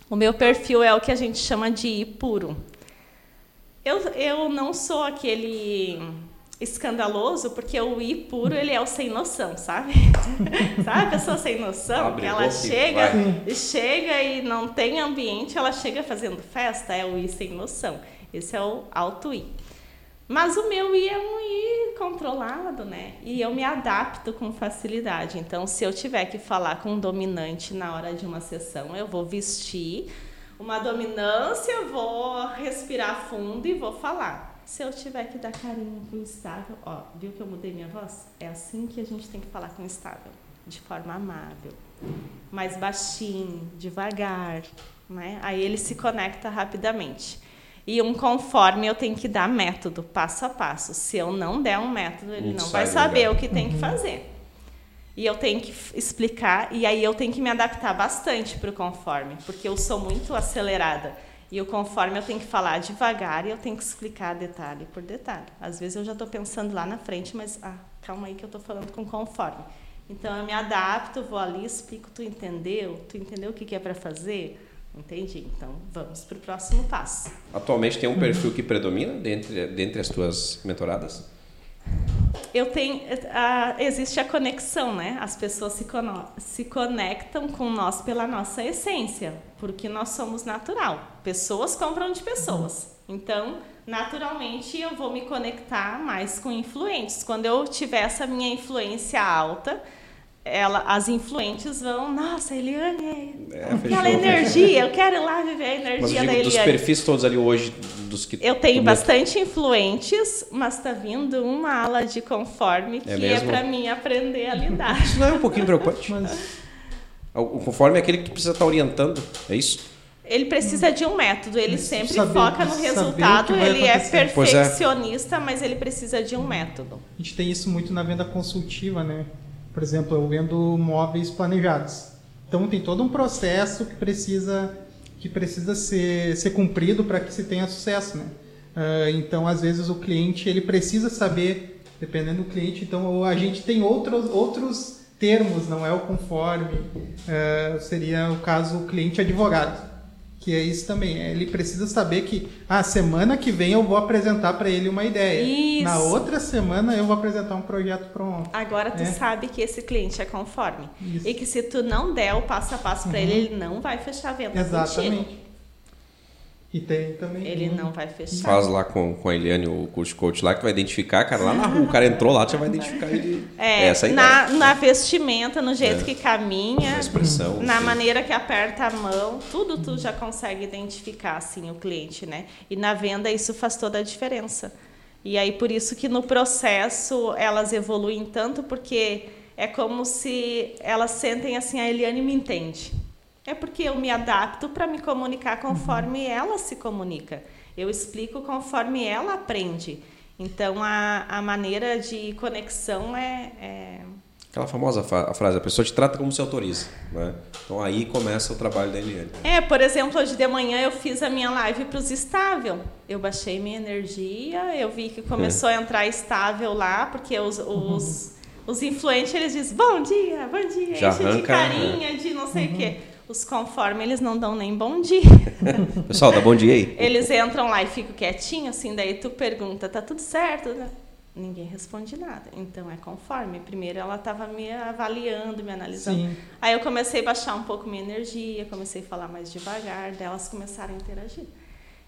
O meu perfil é o que a gente chama de puro. Eu, eu não sou aquele escandaloso, porque o I puro, ele é o sem noção, sabe? sabe a pessoa sem noção? Abre ela boca e chega, vai. chega e não tem ambiente, ela chega fazendo festa, é o I sem noção. Esse é o alto I. Mas o meu I é um I controlado, né? E eu me adapto com facilidade. Então, se eu tiver que falar com um dominante na hora de uma sessão, eu vou vestir uma dominância, vou respirar fundo e vou falar. Se eu tiver que dar carinho com o estável, ó, viu que eu mudei minha voz? É assim que a gente tem que falar com o estável, de forma amável, mais baixinho, devagar, né? Aí ele se conecta rapidamente. E um conforme eu tenho que dar método, passo a passo. Se eu não der um método, ele Não não vai saber lugar. o que tem que fazer. E eu tenho que explicar, e aí eu tenho que me adaptar bastante para o conforme, porque eu sou muito acelerada. E o conforme eu tenho que falar devagar e eu tenho que explicar detalhe por detalhe. Às vezes eu já estou pensando lá na frente, mas ah, calma aí que eu estou falando com conforme. Então eu me adapto, vou ali, explico, tu entendeu? Tu entendeu o que, que é para fazer? Entendi. Então vamos para o próximo passo. Atualmente tem um perfil que predomina dentre, dentre as tuas mentoradas? Eu tenho, a, existe a conexão, né? As pessoas se, cono- se conectam com nós pela nossa essência, porque nós somos natural. Pessoas compram de pessoas. Então, naturalmente, eu vou me conectar mais com influentes. Quando eu tiver essa minha influência alta, ela, as influentes vão, nossa, Eliane, É, aquela fechou. energia, eu quero ir lá viver a Mas energia eu da digo dos Eliane. perfis todos ali hoje, dos que Eu tenho bastante influentes, mas tá vindo uma ala de conforme que É é, para mim aprender a lidar. Isso não é um pouquinho preocupante? Mas O conforme é aquele que precisa estar orientando, é isso? Ele precisa de um método, ele sempre Saber- foca no resultado, ele é acontecer. É. perfeccionista, mas ele precisa de um método. a gente tem isso muito na venda consultiva, né? Por exemplo, eu vendo móveis planejados. Então tem todo um processo que precisa que precisa ser, ser cumprido para que se tenha sucesso, né? Ah, então às vezes o cliente ele precisa saber, dependendo do cliente. Então a gente tem outros outros termos, não é o conforme. Ah, seria o caso o cliente advogado. Que é isso também. Ele precisa saber que a semana que vem eu vou apresentar para ele uma ideia. Isso. Na outra semana eu vou apresentar um projeto pronto. Agora tu É. sabe que esse cliente é conforme. Isso. E que se tu não der o passo a passo para ele, ele não vai fechar a venda contigo. E tem também. Ele não vai fechar. Faz lá com, com a Eliane, o curso coach lá, que tu vai identificar, cara, lá na rua. O cara entrou lá, tu já vai identificar ele. É, Essa é a na, ideia. na vestimenta, no jeito É. que caminha, Na expressão, na sim. maneira que aperta a mão, tudo tu já consegue identificar assim o cliente, né? E na venda isso faz toda a diferença. E aí por isso que no processo elas evoluem tanto porque é como se elas sentem assim a Eliane me entende. É porque eu me adapto para me comunicar conforme ela se comunica. Eu explico conforme ela aprende. Então a, a maneira de conexão é, é Aquela famosa fa- a frase, a pessoa te trata como se autoriza. Né? Então aí começa o trabalho da Eliane. É, por exemplo, hoje de manhã eu fiz a minha live para os estável. Eu baixei minha energia, eu vi que começou a entrar estável lá, porque os, os, os influentes eles dizem bom dia, bom dia, Já enche de arranca, carinha, de não sei o quê. Os conforme eles não dão nem bom dia. Pessoal, dá bom dia aí. Eles entram lá e ficam quietinhos, assim, daí tu pergunta, tá tudo certo? Ninguém responde nada. Então é conforme. Primeiro ela estava me avaliando, me analisando. Sim. Aí eu comecei a baixar um pouco minha energia, comecei a falar mais devagar, delas começaram a interagir.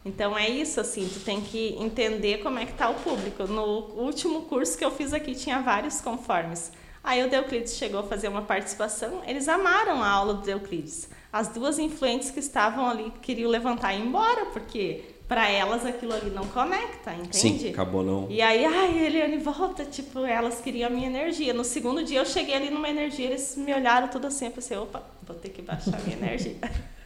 Então é isso, assim, tu tem que entender como é que tá o público. No último curso que eu fiz aqui tinha vários conformes. Aí o Deuclides chegou a fazer uma participação, eles amaram a aula do Deuclides. As duas influentes que estavam ali queriam levantar e ir embora, porque para elas aquilo ali não conecta, entende? Sim, acabou não. E aí, ai, Eliane, volta, tipo, elas queriam a minha energia. No segundo dia eu cheguei ali numa energia, eles me olharam tudo assim, eu pensei, opa, vou ter que baixar a minha energia.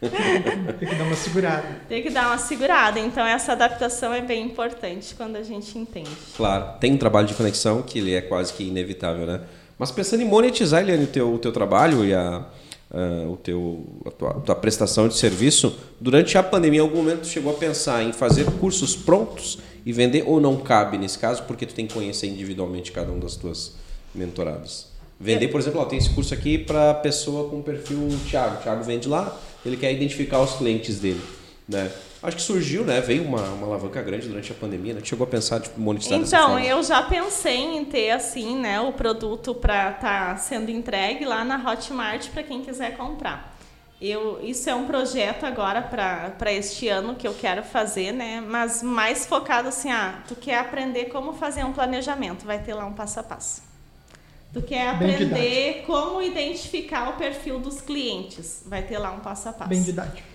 Tem que dar uma segurada. Tem que dar uma segurada. Então essa adaptação é bem importante quando a gente entende. Claro, tem um trabalho de conexão que ele é quase que inevitável, né? Mas pensando em monetizar, Eliane, o teu, o teu trabalho e a, uh, o teu, a tua, a tua, prestação de serviço, durante a pandemia, em algum momento chegou a pensar em fazer cursos prontos e vender ou não cabe nesse caso, porque tu tem que conhecer individualmente cada um das tuas mentoradas? Vender, por exemplo, ó, tem esse curso aqui para pessoa com perfil Thiago. Thiago vende lá, ele quer identificar os clientes dele, né? Acho que surgiu, né? Veio uma, uma alavanca grande durante a pandemia, né? Chegou a pensar tipo, monetizar Então, eu já pensei em ter assim, né, o produto para estar tá sendo entregue lá na Hotmart para quem quiser comprar. Eu, isso é um projeto agora para este ano que eu quero fazer, né? Mas mais focado assim, ah, tu quer aprender como fazer um planejamento, vai ter lá um passo a passo. Tu quer aprender como identificar o perfil dos clientes, vai ter lá um passo a passo. Bem didático.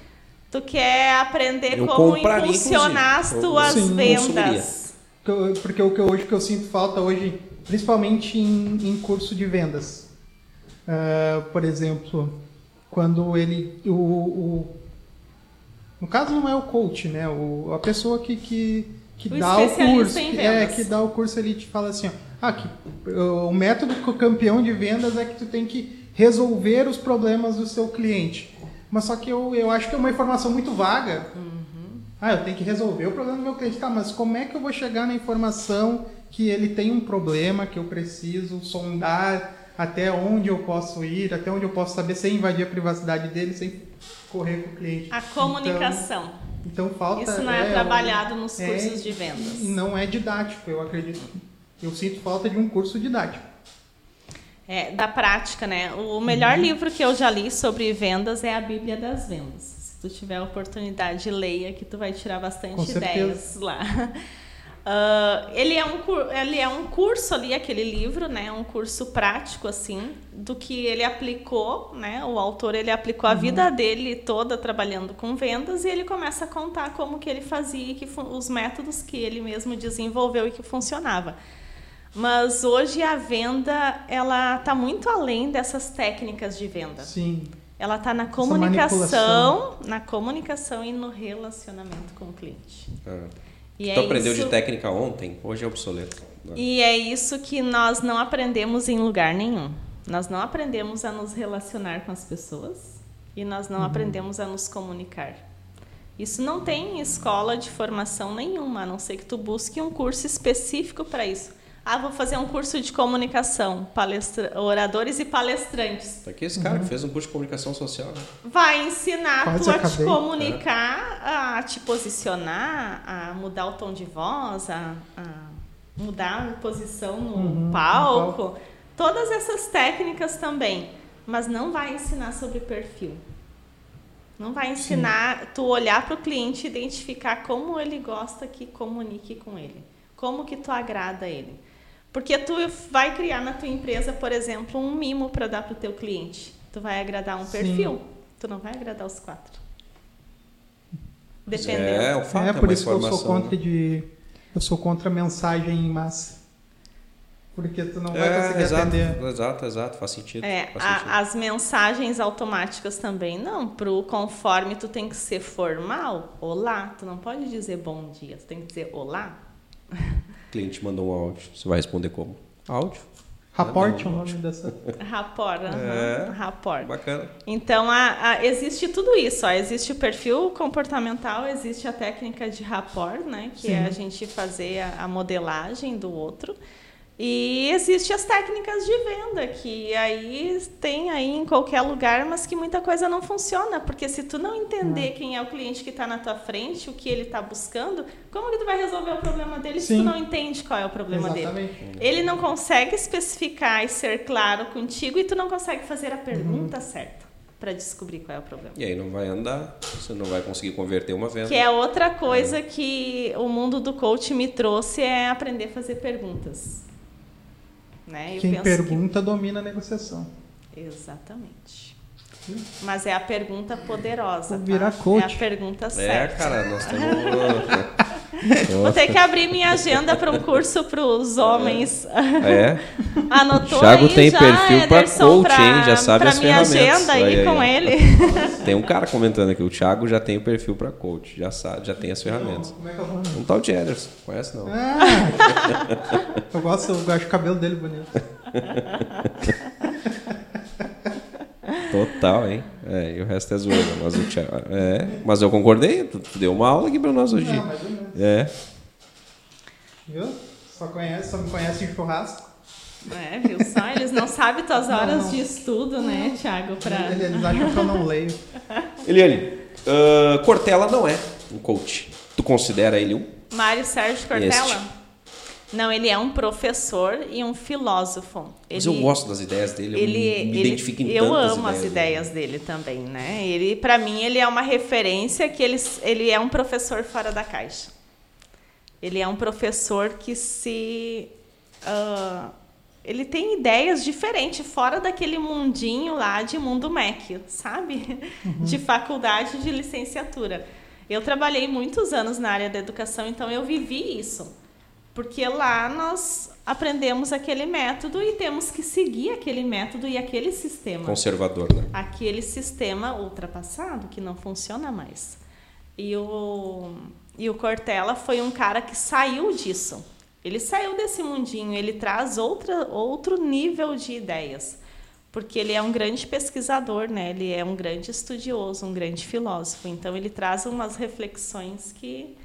Tu quer aprender eu como impulsionar as tuas Sim, vendas. Porque o que hoje que eu sinto falta hoje, principalmente em, em curso de vendas. Uh, por exemplo, quando ele. O, o, no caso não é o coach, né? O, a pessoa que, que, que o dá o curso. Que, é, que dá o curso ele te fala assim, ó, ah, que, o método campeão de vendas é que tu tem que resolver os problemas do seu cliente. Mas só que eu, eu acho que é uma informação muito vaga. Uhum. Ah, eu tenho que resolver o problema do meu cliente. Tá, mas como é que eu vou chegar na informação que ele tem um problema, que eu preciso sondar até onde eu posso ir, até onde eu posso saber sem invadir a privacidade dele, sem correr com o cliente. A comunicação. Então, então falta. Isso não é, é trabalhado nos é cursos de vendas. Não é didático, eu acredito. Eu sinto falta de um curso didático. É, da prática, né? O melhor uhum. livro que eu já li sobre vendas é a Bíblia das Vendas. Se tu tiver a oportunidade, leia, que tu vai tirar bastante ideias lá. Uh, ele, é um, ele é um curso ali, aquele livro, né? Um curso prático, assim, do que ele aplicou, né? O autor, ele aplicou a uhum. vida dele toda trabalhando com vendas e ele começa a contar como que ele fazia e que, os métodos que ele mesmo desenvolveu e que funcionava. Mas hoje a venda, ela está muito além dessas técnicas de venda. Sim. Ela está na comunicação, na comunicação e no relacionamento com o cliente. Ah. E tu é aprendeu isso... de técnica ontem, hoje é obsoleto. Né? E é isso que nós não aprendemos em lugar nenhum. Nós não aprendemos a nos relacionar com as pessoas e nós não uhum. aprendemos a nos comunicar. Isso não tem escola de formação nenhuma, a não ser que tu busque um curso específico para isso. Ah, vou fazer um curso de comunicação, palestra... oradores e palestrantes. Tá aqui esse cara uhum. que fez um curso de comunicação social. Né? Vai ensinar Quase tu a te comunicar, é. a te posicionar, a mudar o tom de voz, a, a mudar a posição no uhum, palco. No palco. Todas essas técnicas também. Mas não vai ensinar sobre perfil. Não vai ensinar Sim. tu olhar para o cliente e identificar como ele gosta que comunique com ele. Como que tu agrada ele. Porque tu vai criar na tua empresa, por exemplo, um mimo para dar para o teu cliente. Tu vai agradar um perfil, tu não vai agradar os quatro. Dependendo. É, o fato é, é por isso que eu sou contra de eu sou contra a mensagem em massa. Porque tu não vai é, conseguir exato, atender. Exato, exato, faz sentido. É, faz sentido. A, as mensagens automáticas também não. Pro conforme tu tem que ser formal. Olá, tu não pode dizer bom dia, tu tem que dizer olá cliente mandou um áudio, você vai responder como? Áudio? Rapport é o nome dessa. Rapport, uhum. é, Rapport. Bacana. Então, a, a, existe tudo isso. Ó. Existe o perfil comportamental, existe a técnica de rapport, né? Que Sim. é a gente fazer a, a modelagem do outro. E existe as técnicas de venda, que aí tem aí em qualquer lugar, mas que muita coisa não funciona, porque se tu não entender quem é o cliente que está na tua frente, o que ele está buscando, como que tu vai resolver o problema dele Sim. se tu não entende qual é o problema Exatamente. dele? Ele não consegue especificar e ser claro contigo e tu não consegue fazer a pergunta uhum. certa para descobrir qual é o problema. E aí não vai andar, você não vai conseguir converter uma venda. Que é outra coisa é. que o mundo do coach me trouxe é aprender a fazer perguntas. Né? Quem pergunta que... domina a negociação. Exatamente. Mas é a pergunta poderosa. Vou virar tá? coach. É a pergunta É, certa. cara, nós estamos. Vou ter que abrir minha agenda para um curso para os homens. É. Anotou Thiago aí tem já, perfil pra Ederson, coach, hein? Já sabe as minha ferramentas. agenda aí, Aí, aí, com ó. ele. Tem um cara comentando aqui, o Thiago já tem o perfil para coach, já sabe, já tem as ferramentas. Como é que eu vou? Um tal de Ederson, conhece não? Ah, eu gosto, eu acho o cabelo dele bonito. Total, hein? É, e o resto é zoeira. Mas, o Thiago, é, mas eu concordei, tu, deu uma aula aqui pra nós hoje. Não. É. Viu? Só, conhece, só me conhece em churrasco. É, viu só? Eles não sabem tuas Não, horas não. de estudo, né, Thiago? Pra... Eles, acham que eu não leio. Eliane, ah, Cortella não é um coach. Tu considera ele um? Mário Sérgio Cortella? Este. Não, ele é um professor e um filósofo. Mas Ele- eu gosto das ideias dele, eu ele, me ele- identifico em eu amo as dele. ideias dele também, né? Ele, para mim, ele é uma referência que ele, ele é um professor fora da caixa. Ele é um professor que se ah, ele tem ideias diferentes fora daquele mundinho lá de mundo MEC, sabe? De faculdade de licenciatura. Eu trabalhei muitos anos na área da educação, então eu vivi isso. Porque lá nós aprendemos aquele método e temos que seguir aquele método e aquele sistema. Conservador, né? Aquele sistema ultrapassado que não funciona mais. E o, e o Cortella foi um cara que saiu disso. Ele saiu desse mundinho, ele traz outra, outro nível de ideias. Porque ele é um grande pesquisador, né? ele é um grande estudioso, um grande filósofo. Então ele traz umas reflexões que,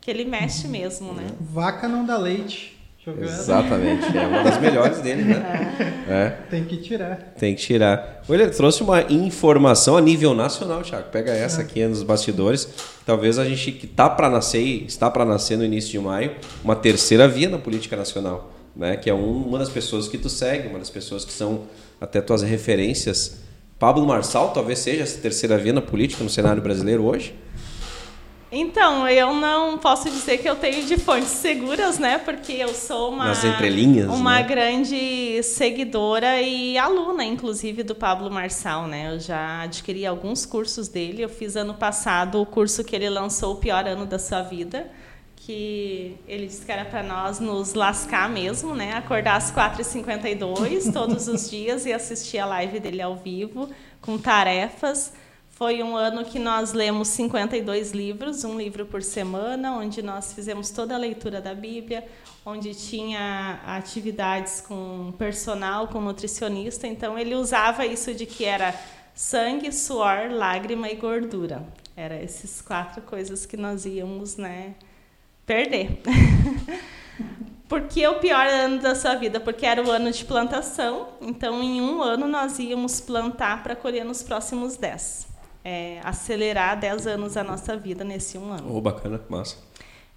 que ele mexe mesmo, né? Vaca não dá leite. Exatamente, é uma das melhores dele, né? É, Tem que tirar. tem que tirar. Olha, ele trouxe uma informação a nível nacional, Thiago. Pega essa aqui nos bastidores. Talvez a gente que tá para nascer, está para nascer no início de maio, uma terceira via na política nacional, né? Que é um- uma das pessoas que tu segue, uma das pessoas que são até tuas referências. Pablo Marçal talvez seja essa terceira via na política no cenário brasileiro hoje. Então, eu não posso dizer que eu tenho de fontes seguras, né? Porque eu sou uma, Nas entrelinhas, uma né? grande seguidora e aluna, inclusive, do Pablo Marçal, né? Eu já adquiri alguns cursos dele. Eu fiz ano passado o curso que ele lançou, o pior ano da sua vida, que ele disse que era para nós nos lascar mesmo, né? Acordar às 4h52 todos os dias e assistir a live dele ao vivo, com tarefas. Foi um ano que nós lemos 52 livros, um livro por semana, onde nós fizemos toda a leitura da Bíblia, onde tinha atividades com personal, com nutricionista. Então, ele usava isso de que era sangue, suor, lágrima e gordura. Era esses quatro coisas que nós íamos, né, perder. Por que o pior ano da sua vida? Porque era o ano de plantação, então em um ano nós íamos plantar para colher nos próximos 10. É, acelerar 10 anos a nossa vida nesse um ano. Oh, bacana, massa.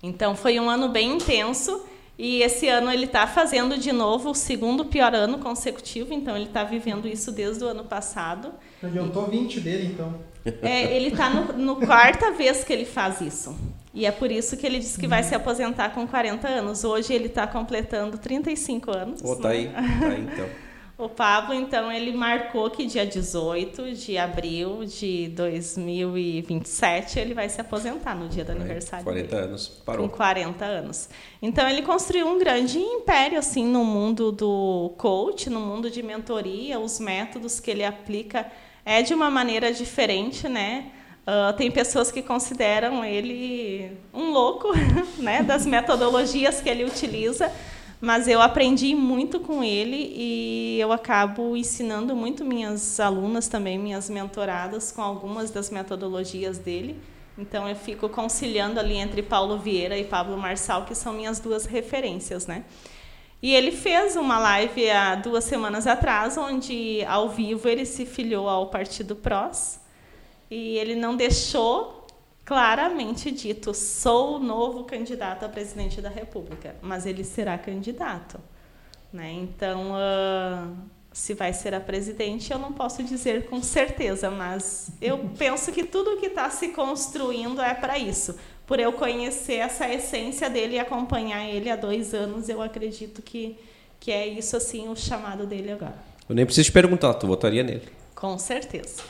Então foi um ano bem intenso e esse ano ele está fazendo de novo o segundo pior ano consecutivo, então ele está vivendo isso desde o ano passado. Adiantou 20 dele, então. É, ele está no, no quarta vez que ele faz isso. E é por isso que ele disse que vai se aposentar com 40 anos. Hoje ele está completando 35 anos. Oh, tá né? aí, tá aí então. O Pablo, então, ele marcou que dia 18 de abril de 2027 ele vai se aposentar no dia do aniversário 40 dele. anos, Com parou. 40 anos. Então, ele construiu um grande império, assim, no mundo do coach, no mundo de mentoria, os métodos que ele aplica é de uma maneira diferente, né? Ah, tem pessoas que consideram ele um louco, né? Das metodologias que ele utiliza, mas eu aprendi muito com ele e eu acabo ensinando muito minhas alunas também, minhas mentoradas, com algumas das metodologias dele. Então eu fico conciliando ali entre Paulo Vieira e Pablo Marçal, que são minhas duas referências, né? E ele fez uma live há duas semanas atrás, onde ao vivo ele se filiou ao Partido PROS e ele não deixou claramente dito: sou o novo candidato a presidente da República, mas ele será candidato. Né? Então, ah, se vai ser a presidente, eu não posso dizer com certeza, mas eu penso que tudo que está se construindo é para isso. Por eu conhecer essa essência dele e acompanhar ele há dois anos, eu acredito que, que é isso assim o chamado dele agora. Eu nem preciso te perguntar, tu votaria nele. Com certeza.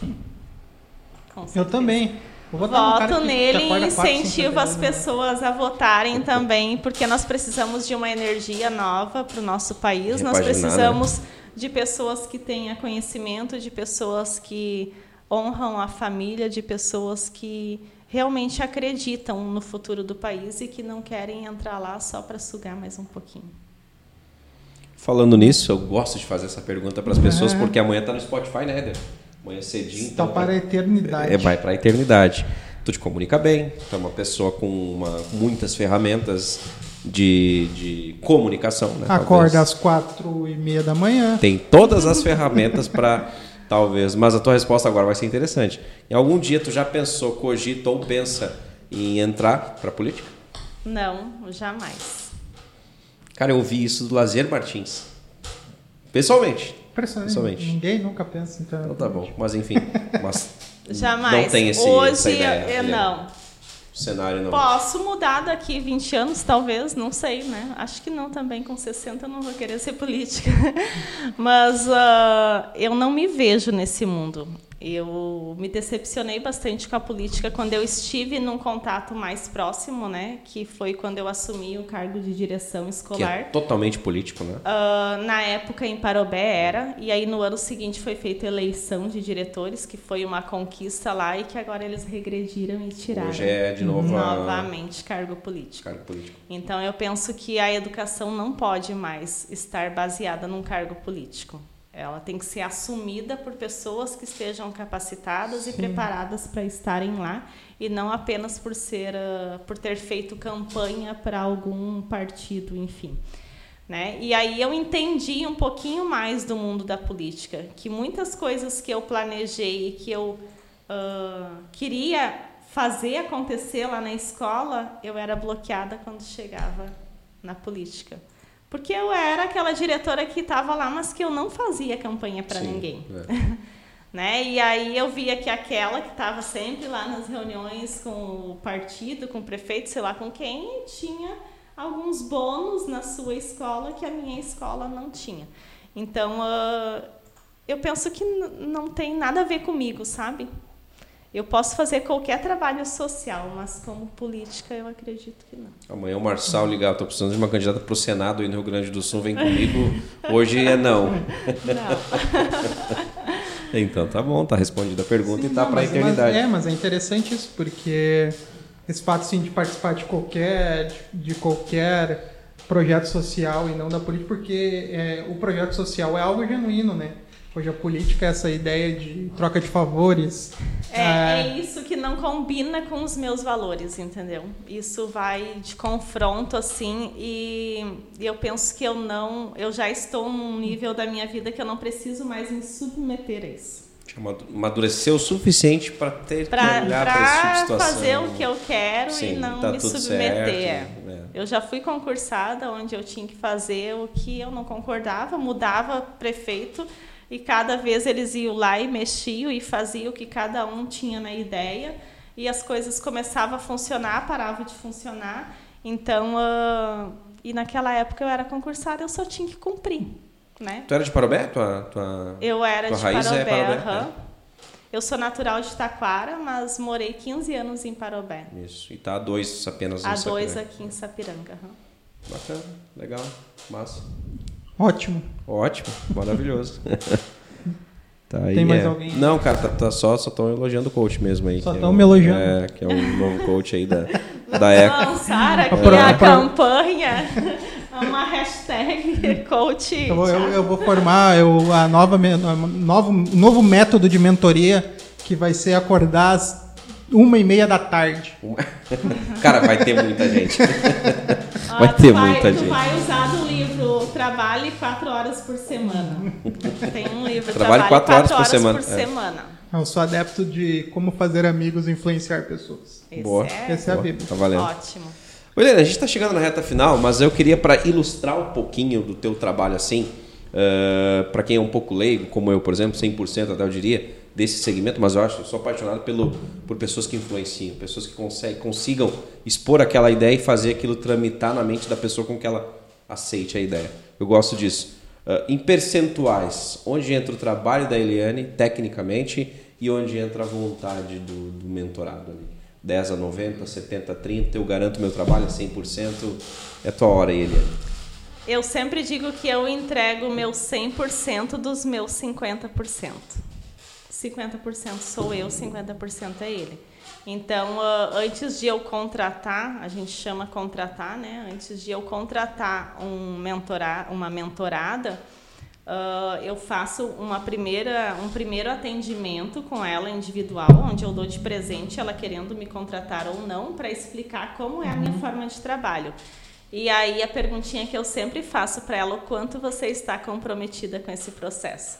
Com certeza. Eu também. Voto nele e incentivo as pessoas a votarem também, porque nós precisamos de uma energia nova para o nosso país. Nós precisamos de pessoas que tenham conhecimento, de pessoas que honram a família, de pessoas que realmente acreditam no futuro do país e que não querem entrar lá só para sugar mais um pouquinho. Falando nisso, eu gosto de fazer essa pergunta para as pessoas, é. porque amanhã está no Spotify, né, Eder? Amanhã cedinho. Está então, para a eternidade. É, vai para a eternidade. Tu te comunica bem, tu é uma pessoa com uma, muitas ferramentas de, de comunicação. Né, Acorda talvez. às quatro e meia da manhã. Tem todas as ferramentas para talvez. Mas a tua resposta agora vai ser interessante. Em algum dia tu já pensou, cogita ou pensa em entrar para a política? Não, jamais. Cara, eu ouvi isso do Lazer Martins. Pessoalmente. Pessoalmente. Ninguém nunca pensa então. Então tá bom, mas enfim, mas jamais. Não tem esse Hoje essa ideia, eu não. O cenário não. Posso mudar daqui 20 anos, talvez, não sei, né? Acho que não também, com 60 eu não vou querer ser política. Mas uh, eu não me vejo nesse mundo. Eu me decepcionei bastante com a política quando eu estive num contato mais próximo, né? Que foi quando eu assumi o cargo de direção escolar. Que é totalmente político, né? Uh, na época em Parobé era, e aí no ano seguinte foi feita eleição de diretores, que foi uma conquista lá e que agora eles regrediram e tiraram. Hoje é de novo novamente cargo político. Cargo político. Então eu penso que a educação não pode mais estar baseada num cargo político. Ela tem que ser assumida por pessoas que estejam capacitadas Sim. e preparadas para estarem lá e não apenas por ser uh, por ter feito campanha para algum partido, enfim. Né? E aí eu entendi um pouquinho mais do mundo da política, que muitas coisas que eu planejei e que eu uh, queria fazer acontecer lá na escola, eu era bloqueada quando chegava na política. Porque eu era aquela diretora que estava lá, mas que eu não fazia campanha para ninguém. É. né? E aí eu via que aquela que estava sempre lá nas reuniões com o partido, com o prefeito, sei lá com quem, tinha alguns bônus na sua escola que a minha escola não tinha. Então, uh, eu penso que não tem nada a ver comigo, sabe? Eu posso fazer qualquer trabalho social, mas como política eu acredito que não. Amanhã o Marçal ligar, estou precisando de uma candidata para o Senado aí no Rio Grande do Sul, vem comigo. Hoje é não. Não. então tá bom, tá respondida a pergunta Sim, e tá para a eternidade. Mas, é, mas é interessante isso, porque esse fato assim, de participar de qualquer, de, de qualquer projeto social e não da política, porque é, o projeto social é algo genuíno, né? Hoje a política é essa ideia de troca de favores. É, é, é isso que não combina com os meus valores, entendeu? Isso vai de confronto assim e eu penso que eu não, eu já estou num nível da minha vida que eu não preciso mais me submeter a isso. Amadureceu o suficiente para ter pra, que olhar para esse tipo de situação. fazer o que eu quero Sim, e não tá me submeter. Certo, é. Eu já fui concursada onde eu tinha que fazer o que eu não concordava, mudava prefeito e cada vez eles iam lá e mexiam e faziam o que cada um tinha na ideia e as coisas começavam a funcionar, paravam de funcionar. Então, uh, e naquela época eu era concursada, eu só tinha que cumprir, né? Tu era de Parobé? Tua, tua, eu era tua de raiz Parobé, é Parobé é. Eu sou natural de Taquara, mas morei 15 anos em Parobé. Isso. E tá a dois apenas em A dois aqui em Sapiranga. Uhum. Bacana, legal, massa. Ótimo. Ótimo, maravilhoso. tá aí, Tem mais é. alguém? Não, cara, tá, tá só estão elogiando o coach mesmo aí. Só estão é me elogiando. É, que é o novo coach aí da, da Eco. Lançar aqui a, a campanha. Uma hashtag coach. Eu vou, eu, eu vou formar eu, a nova, novo, novo método de mentoria que vai ser acordar às uma e meia da tarde. Cara, vai ter muita gente. vai ter vai, muita gente. vai usar do livro Trabalhe quatro horas por semana. Tem um livro Trabalhe, Trabalhe quatro, horas, horas, por semana. Por é. semana. Eu sou adepto de como fazer amigos e influenciar pessoas. Esse Boa. É... Esse é a Bíblia. Tá valendo. Ótimo. Helena, a gente está chegando na reta final, mas eu queria, para ilustrar um pouquinho do teu trabalho assim, uh, eh, para quem é um pouco leigo, como eu, por exemplo, 100% até eu diria, desse segmento, mas eu acho, eu sou apaixonado pelo, por pessoas que influenciam, pessoas que conseguem, consigam expor aquela ideia e fazer aquilo tramitar na mente da pessoa com que ela aceite a ideia. Eu gosto disso. Uh, em percentuais, onde entra o trabalho da Eliane, tecnicamente, e onde entra a vontade do, do mentorado ali? 10 a 90, 70 a 30, eu garanto meu trabalho a 100%. É tua hora Eliane. Eu sempre digo que eu entrego meu 100% dos meus 50%. 50% sou eu, 50% é ele. Então, uh, antes de eu contratar, a gente chama contratar, né? Antes de eu contratar um mentorar, uma mentorada, uh, eu faço uma primeira, um primeiro atendimento com ela individual, onde eu dou de presente ela querendo me contratar ou não, para explicar como é a minha forma de trabalho. E aí a perguntinha que eu sempre faço para ela, o quanto você está comprometida com esse processo?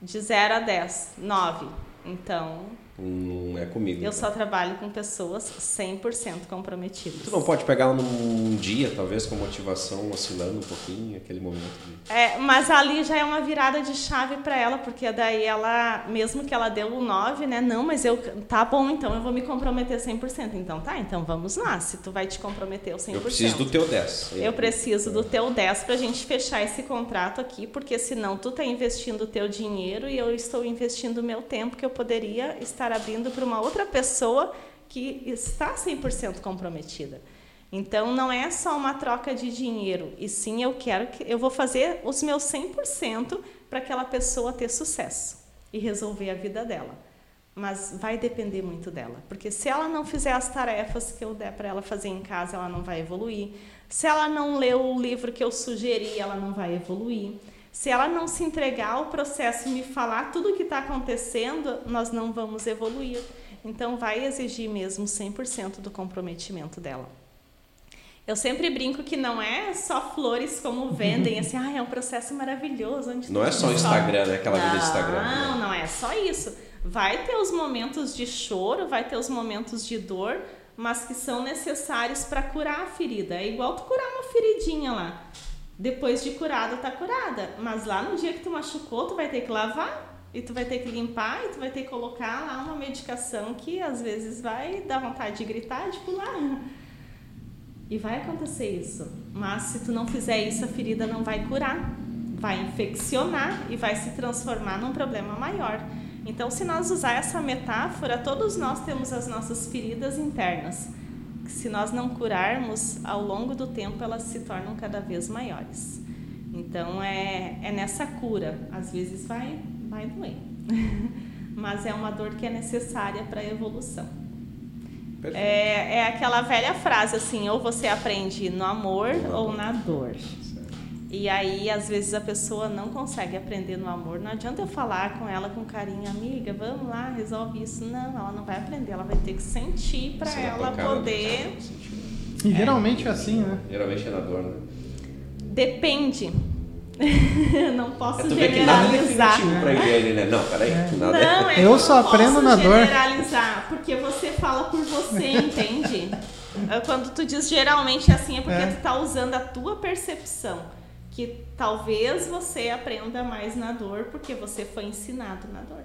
De 0 a 10, 9. Então, não é comigo. Eu só trabalho com pessoas 100% comprometidas. Tu não pode pegar ela num dia, talvez, com motivação oscilando um pouquinho, aquele momento. De... É, mas ali já é uma virada de chave para ela, porque daí ela, mesmo que ela deu o 9, né? Não, mas eu, tá bom, então eu vou me comprometer 100%. Então tá, então vamos lá, se tu vai te comprometer o 100%. Eu preciso do teu 10. Eu preciso do teu 10 pra gente fechar esse contrato aqui, porque senão tu tá investindo o teu dinheiro e eu estou investindo o meu tempo que eu poderia estar estar abrindo para uma outra pessoa que está 100% comprometida. Então não é só uma troca de dinheiro, e sim eu quero que eu vou fazer os meus 100% para aquela pessoa ter sucesso e resolver a vida dela. Mas vai depender muito dela, porque se ela não fizer as tarefas que eu der para ela fazer em casa, ela não vai evoluir. Se ela não ler o livro que eu sugeri, ela não vai evoluir. Se ela não se entregar ao processo e me falar tudo o que está acontecendo, nós não vamos evoluir. Então, vai exigir mesmo 100% do comprometimento dela. Eu sempre brinco que não é só flores como vendem, assim, ah, é um processo maravilhoso. Onde não é só o Instagram, né? Aquela não, vida de Instagram. Não, não é só isso. Vai ter os momentos de choro, vai ter os momentos de dor, mas que são necessários para curar a ferida. É igual tu curar uma feridinha lá depois de curada, tá curada. Mas lá no dia que tu machucou, tu vai ter que lavar e tu vai ter que limpar e tu vai ter que colocar lá uma medicação que às vezes vai dar vontade de gritar, de pular. E vai acontecer isso. Mas se tu não fizer isso, a ferida não vai curar. Vai infeccionar e vai se transformar num problema maior. Então, se nós usar essa metáfora, todos nós temos as nossas feridas internas se nós não curarmos, ao longo do tempo elas se tornam cada vez maiores. Então é, é nessa cura, às vezes vai, vai doer, mas é uma dor que é necessária para a evolução. É, é aquela velha frase assim, ou você aprende no amor ou na dor. E aí, às vezes, a pessoa não consegue aprender no amor. Não adianta eu falar com ela com carinho, amiga, vamos lá, resolve isso. Não, ela não vai aprender, ela vai ter que sentir para ela poder. E geralmente é assim, né? Geralmente é na dor, né? Depende. não posso é, generalizar. Nada pra ele, né? Não, peraí. É. Nada não, é eu só aprendo na dor. generalizar, porque você fala por você, entende? Quando tu diz geralmente assim, é porque é. tu tá usando a tua percepção que talvez você aprenda mais na dor porque você foi ensinado na dor.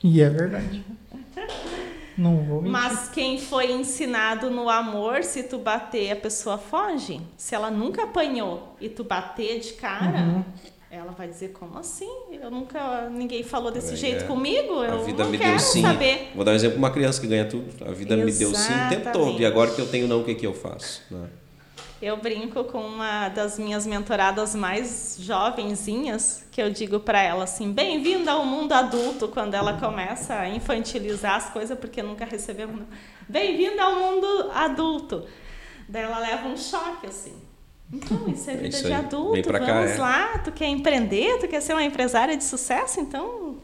E é verdade. Não vou mentir. Mas quem foi ensinado no amor, se tu bater, a pessoa foge. Se ela nunca apanhou e tu bater de cara, uhum. ela vai dizer como assim? Eu nunca, ninguém falou desse é, jeito comigo. Eu a vida não me quero deu sim. saber. Vou dar um exemplo uma criança que ganha tudo. A vida Exatamente. me deu sim o tempo todo e agora que eu tenho não, o que que eu faço? Né? Eu brinco com uma das minhas mentoradas mais jovenzinhas, que eu digo para ela assim: bem-vinda ao mundo adulto, quando ela começa a infantilizar as coisas, porque nunca recebeu. Bem-vinda ao mundo adulto. Daí ela leva um choque assim. Então, isso é, é vida isso de adulto. Vamos cá, é. lá, tu quer empreender, tu quer ser uma empresária de sucesso, então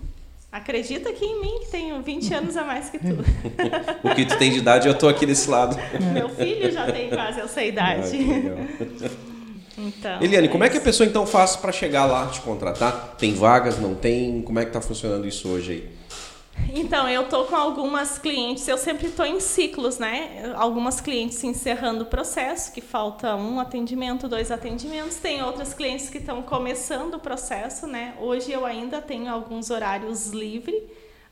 Acredita aqui em mim, que tenho 20 anos a mais que tu. o que tu tem de idade, eu tô aqui desse lado. Meu filho já tem quase essa idade. Ah, então, Eliane, é como é que a pessoa então faz para chegar lá te contratar? Tem vagas, não tem? Como é que está funcionando isso hoje aí? Então, eu tô com algumas clientes, eu sempre estou em ciclos, né? Algumas clientes encerrando o processo, que falta um atendimento, dois atendimentos. Tem outras clientes que estão começando o processo, né? Hoje eu ainda tenho alguns horários livres,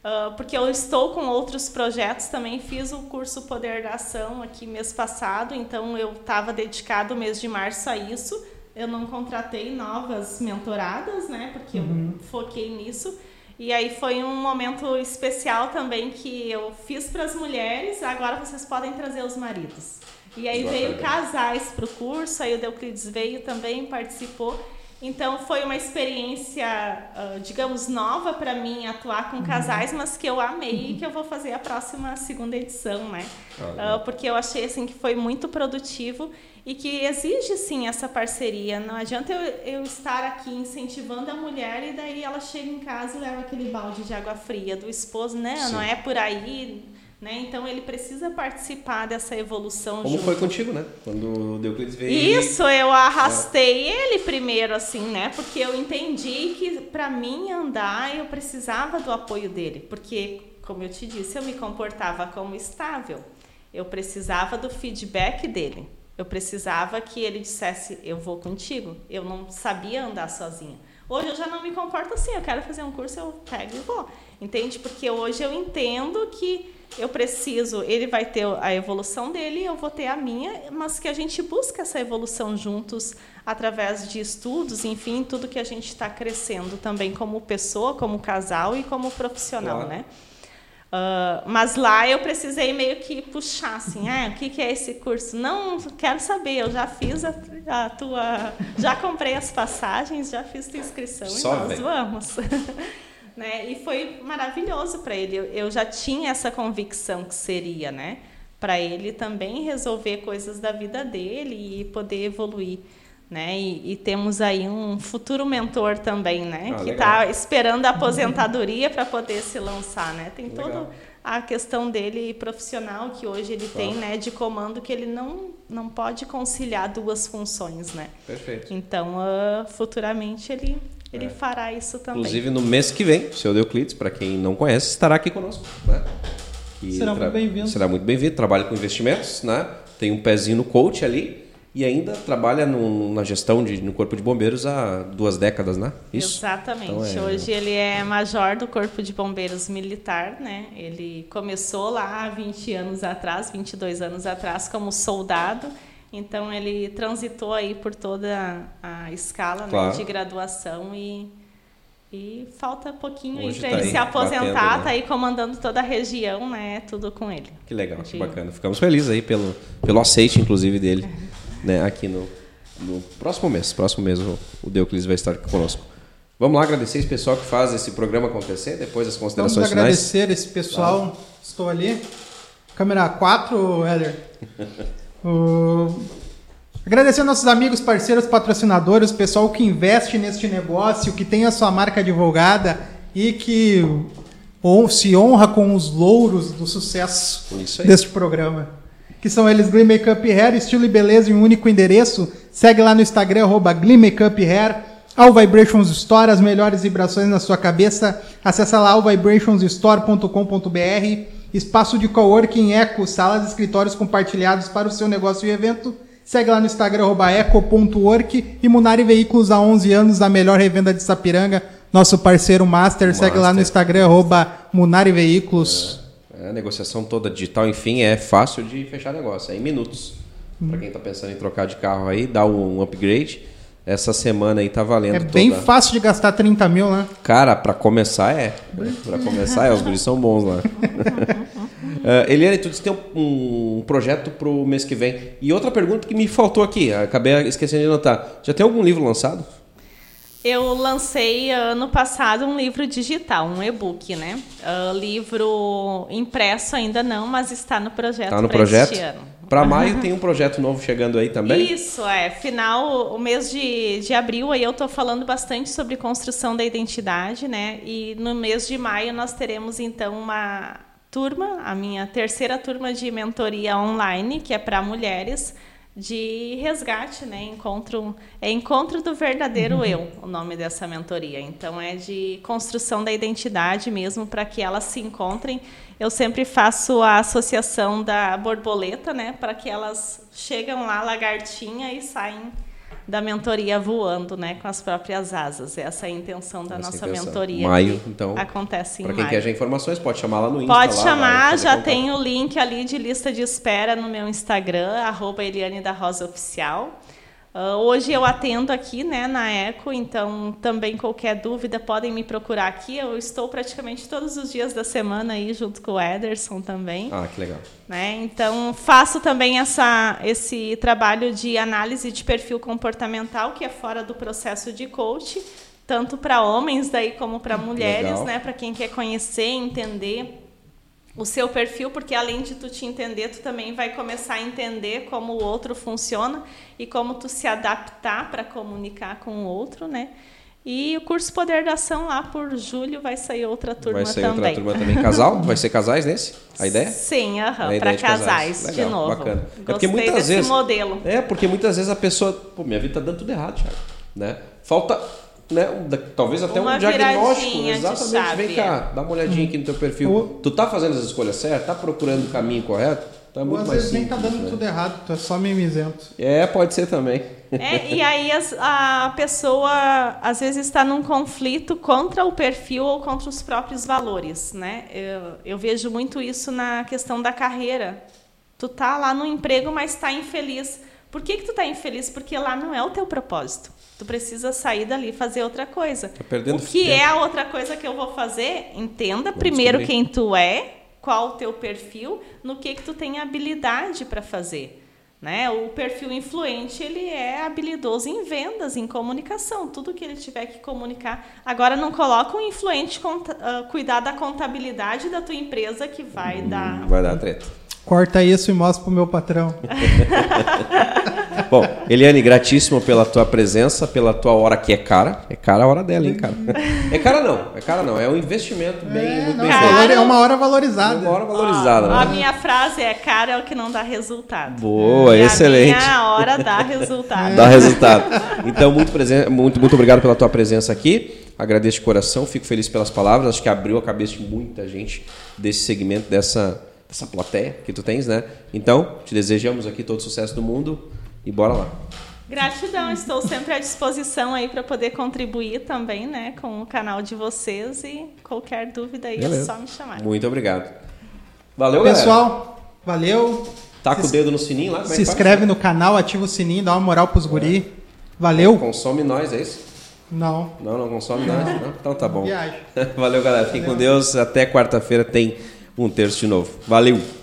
uh, porque eu estou com outros projetos também. Fiz o curso Poder da Ação aqui mês passado, então eu estava dedicado o mês de março a isso eu não contratei novas mentoradas, né? Porque uhum. eu foquei nisso. E aí foi um momento especial também que eu fiz para as mulheres, agora vocês podem trazer os maridos. E aí veio casais para o curso, aí o Deuclides veio também, participou. Então foi uma experiência, uh, digamos, nova para mim atuar com casais, mas que eu amei e que eu vou fazer a próxima segunda edição, né? Uh, porque eu achei assim que foi muito produtivo e que exige sim essa parceria. Não adianta eu, eu estar aqui incentivando a mulher e daí ela chega em casa e leva aquele balde de água fria do esposo, né? Sim. Não é por aí né? Então ele precisa participar dessa evolução. Como junto. foi contigo, né? Quando o Deuclides veio. Isso, eu arrastei é. ele primeiro, assim, né? Porque eu entendi que para mim andar eu precisava do apoio dele. Porque, como eu te disse, eu me comportava como estável. Eu precisava do feedback dele. Eu precisava que ele dissesse: Eu vou contigo. Eu não sabia andar sozinha. Hoje eu já não me comporto assim. Eu quero fazer um curso, eu pego e vou. Entende? Porque hoje eu entendo que eu preciso, ele vai ter a evolução dele, eu vou ter a minha, mas que a gente busca essa evolução juntos através de estudos, enfim, tudo que a gente está crescendo também como pessoa, como casal e como profissional, claro. né? Uh, mas lá eu precisei meio que puxar assim, ah, o que, que é esse curso? Não, quero saber, eu já fiz a, a tua. Já comprei as passagens, já fiz tua inscrição Só e nós vem. vamos. né? E foi maravilhoso para ele. Eu, eu já tinha essa convicção que seria, né? Para ele também resolver coisas da vida dele e poder evoluir. Né? E, e, temos aí um futuro mentor também, né? Ah, que está esperando a aposentadoria para poder se lançar, né? Tem toda a questão dele profissional que hoje ele tem, né? De comando que ele não não pode conciliar duas funções, né? Perfeito. Então, uh, futuramente ele ele é. fará isso também. Inclusive, no mês que vem, o seu Euclides, para quem não conhece, estará aqui conosco. Né? será muito bem-vindo. Será muito bem-vindo. Trabalha com investimentos, né? tem um pezinho no coach ali e ainda trabalha no, na gestão de, no Corpo de Bombeiros há duas décadas, né? Isso? Exatamente. Então, é... Hoje ele é major do Corpo de Bombeiros Militar, né? Ele começou lá há 20 anos atrás, 22 anos atrás, como soldado então ele transitou aí por toda a escala claro. né, de graduação e, e falta pouquinho para tá ele se aposentar, batendo, né? tá aí comandando toda a região, né? Tudo com ele. Que legal, de... que bacana. Ficamos felizes aí pelo, pelo aceite, inclusive, dele, né, aqui no, no próximo mês. Próximo mês o, o Deuclides vai estar aqui conosco. Vamos lá agradecer esse pessoal que faz esse programa acontecer, depois das considerações Vamos agradecer finais. esse pessoal. Estou ali. Câmera 4, Heller. Uh, agradecer aos nossos amigos, parceiros, patrocinadores, o pessoal que investe neste negócio, que tem a sua marca divulgada e que ou, se honra com os louros do sucesso deste programa. Que são eles Glee Makeup Hair, estilo e beleza em um único endereço. Segue lá no Instagram, arroba Glee Makeup Hair. All Vibrations Store, as melhores vibrações na sua cabeça. Acesse lá allvibrationsstore.com.br Espaço de coworking Eco, salas e escritórios compartilhados para o seu negócio e evento. Segue lá no Instagram, eco.work e Munari Veículos há 11 anos, a melhor revenda de Sapiranga. Nosso parceiro Master, Master. segue lá no Instagram, arroba Munari Veículos. É, a negociação toda digital, enfim, é fácil de fechar negócio, é em minutos. Hum. Para quem está pensando em trocar de carro aí, dá um upgrade. Essa semana aí tá valendo. É bem toda... fácil de gastar 30 mil, né? Cara, para começar é. Para começar é, os guris são bons lá. uh, Eliane, tu disse que tem um, um projeto pro mês que vem. E outra pergunta que me faltou aqui, acabei esquecendo de anotar. Já tem algum livro lançado? Eu lancei ano passado um livro digital, um e-book, né? Uh, livro impresso ainda não, mas está no projeto. Está no projeto? Para maio tem um projeto novo chegando aí também? Isso, é. Final, o mês de, de abril, aí eu estou falando bastante sobre construção da identidade, né? E no mês de maio nós teremos, então, uma turma, a minha terceira turma de mentoria online, que é para mulheres, de resgate, né? Encontro, é Encontro do Verdadeiro uhum. Eu, o nome dessa mentoria. Então é de construção da identidade mesmo para que elas se encontrem. Eu sempre faço a associação da borboleta, né? Para que elas chegam lá lagartinha e saem da mentoria voando, né, com as próprias asas. Essa é a intenção da Essa nossa intenção. mentoria. Maio, então. Acontece em Para quem maio. quer informações, pode chamar lá no Insta. Pode lá, chamar, já contato. tem o link ali de lista de espera no meu Instagram, arroba Eliane da Rosa Oficial. Uh, hoje eu atendo aqui né, na Eco, então também qualquer dúvida podem me procurar aqui. Eu estou praticamente todos os dias da semana aí junto com o Ederson também. Ah, que legal. Né? Então faço também essa, esse trabalho de análise de perfil comportamental, que é fora do processo de coach, tanto para homens daí como para mulheres, né? Para quem quer conhecer, entender o seu perfil, porque além de tu te entender, tu também vai começar a entender como o outro funciona e como tu se adaptar para comunicar com o outro, né? E o curso Poder da Ação lá por julho vai sair outra turma também. Vai sair também. outra turma também. Casal? Vai ser casais nesse? A ideia? Sim, -huh, para casais, casais. Legal, de novo. Bacana. Gostei é porque muitas desse vezes, modelo. É, porque muitas vezes a pessoa, pô, minha vida tá dando tudo errado, Thiago, né? Falta né, talvez até uma um diagnóstico. Exatamente. Vem cá, dá uma olhadinha aqui no teu perfil. O... Tu tá fazendo as escolhas certas? Tá procurando o caminho correto? Tá muito Ou às mais vezes simples, nem tá dando né? tudo errado, tu é só mimizento. É, pode ser também. É, e aí as, a pessoa às vezes está num conflito contra o perfil ou contra os próprios valores, né? Eu, eu vejo muito isso na questão da carreira. Tu tá lá no emprego, mas está infeliz. Por que, que tu tá infeliz? Porque lá não é o teu propósito. Tu precisa sair dali e fazer outra coisa. Tá perdendo o que tempo. é a outra coisa que eu vou fazer? Entenda Vamos primeiro descobrir. quem tu é, qual o teu perfil, no que que tu tem habilidade para fazer. Né? O perfil influente ele é habilidoso em vendas, em comunicação, tudo que ele tiver que comunicar. Agora não coloca um influente uh, cuidar da contabilidade da tua empresa que vai hum, dar vai dar treta. Corta isso e mostra pro meu patrão. Bom, Eliane, gratíssimo pela tua presença, pela tua hora que é cara. É cara a hora dela, hein, cara? É cara não, é cara não. É um investimento bem, é, muito não, bem feito. É uma hora valorizada. É uma hora valorizada, Ó, né? A minha frase é cara é o que não dá resultado. Boa, e excelente. A minha hora dá resultado. Dá resultado. Então, muito, presen muito, muito obrigado pela tua presença aqui. Agradeço de coração, fico feliz pelas palavras. Acho que abriu a cabeça de muita gente desse segmento, dessa essa plateia que tu tens, né? Então, te desejamos aqui todo o sucesso do mundo e bora lá. Gratidão, estou sempre à disposição aí para poder contribuir também, né, com o canal de vocês e qualquer dúvida aí Beleza. é só me chamar. Muito obrigado. Valeu, Pessoal, galera. valeu. Taca se, o dedo no sininho lá. É se inscreve no canal, ativa o sininho, dá uma moral pros guri. É. Valeu. Consome nós, é isso? Não. Não, não consome nós? Não? Então tá bom. Viagem. Valeu, galera. Fiquem com Deus. Até quarta-feira tem um terço de novo. Valeu!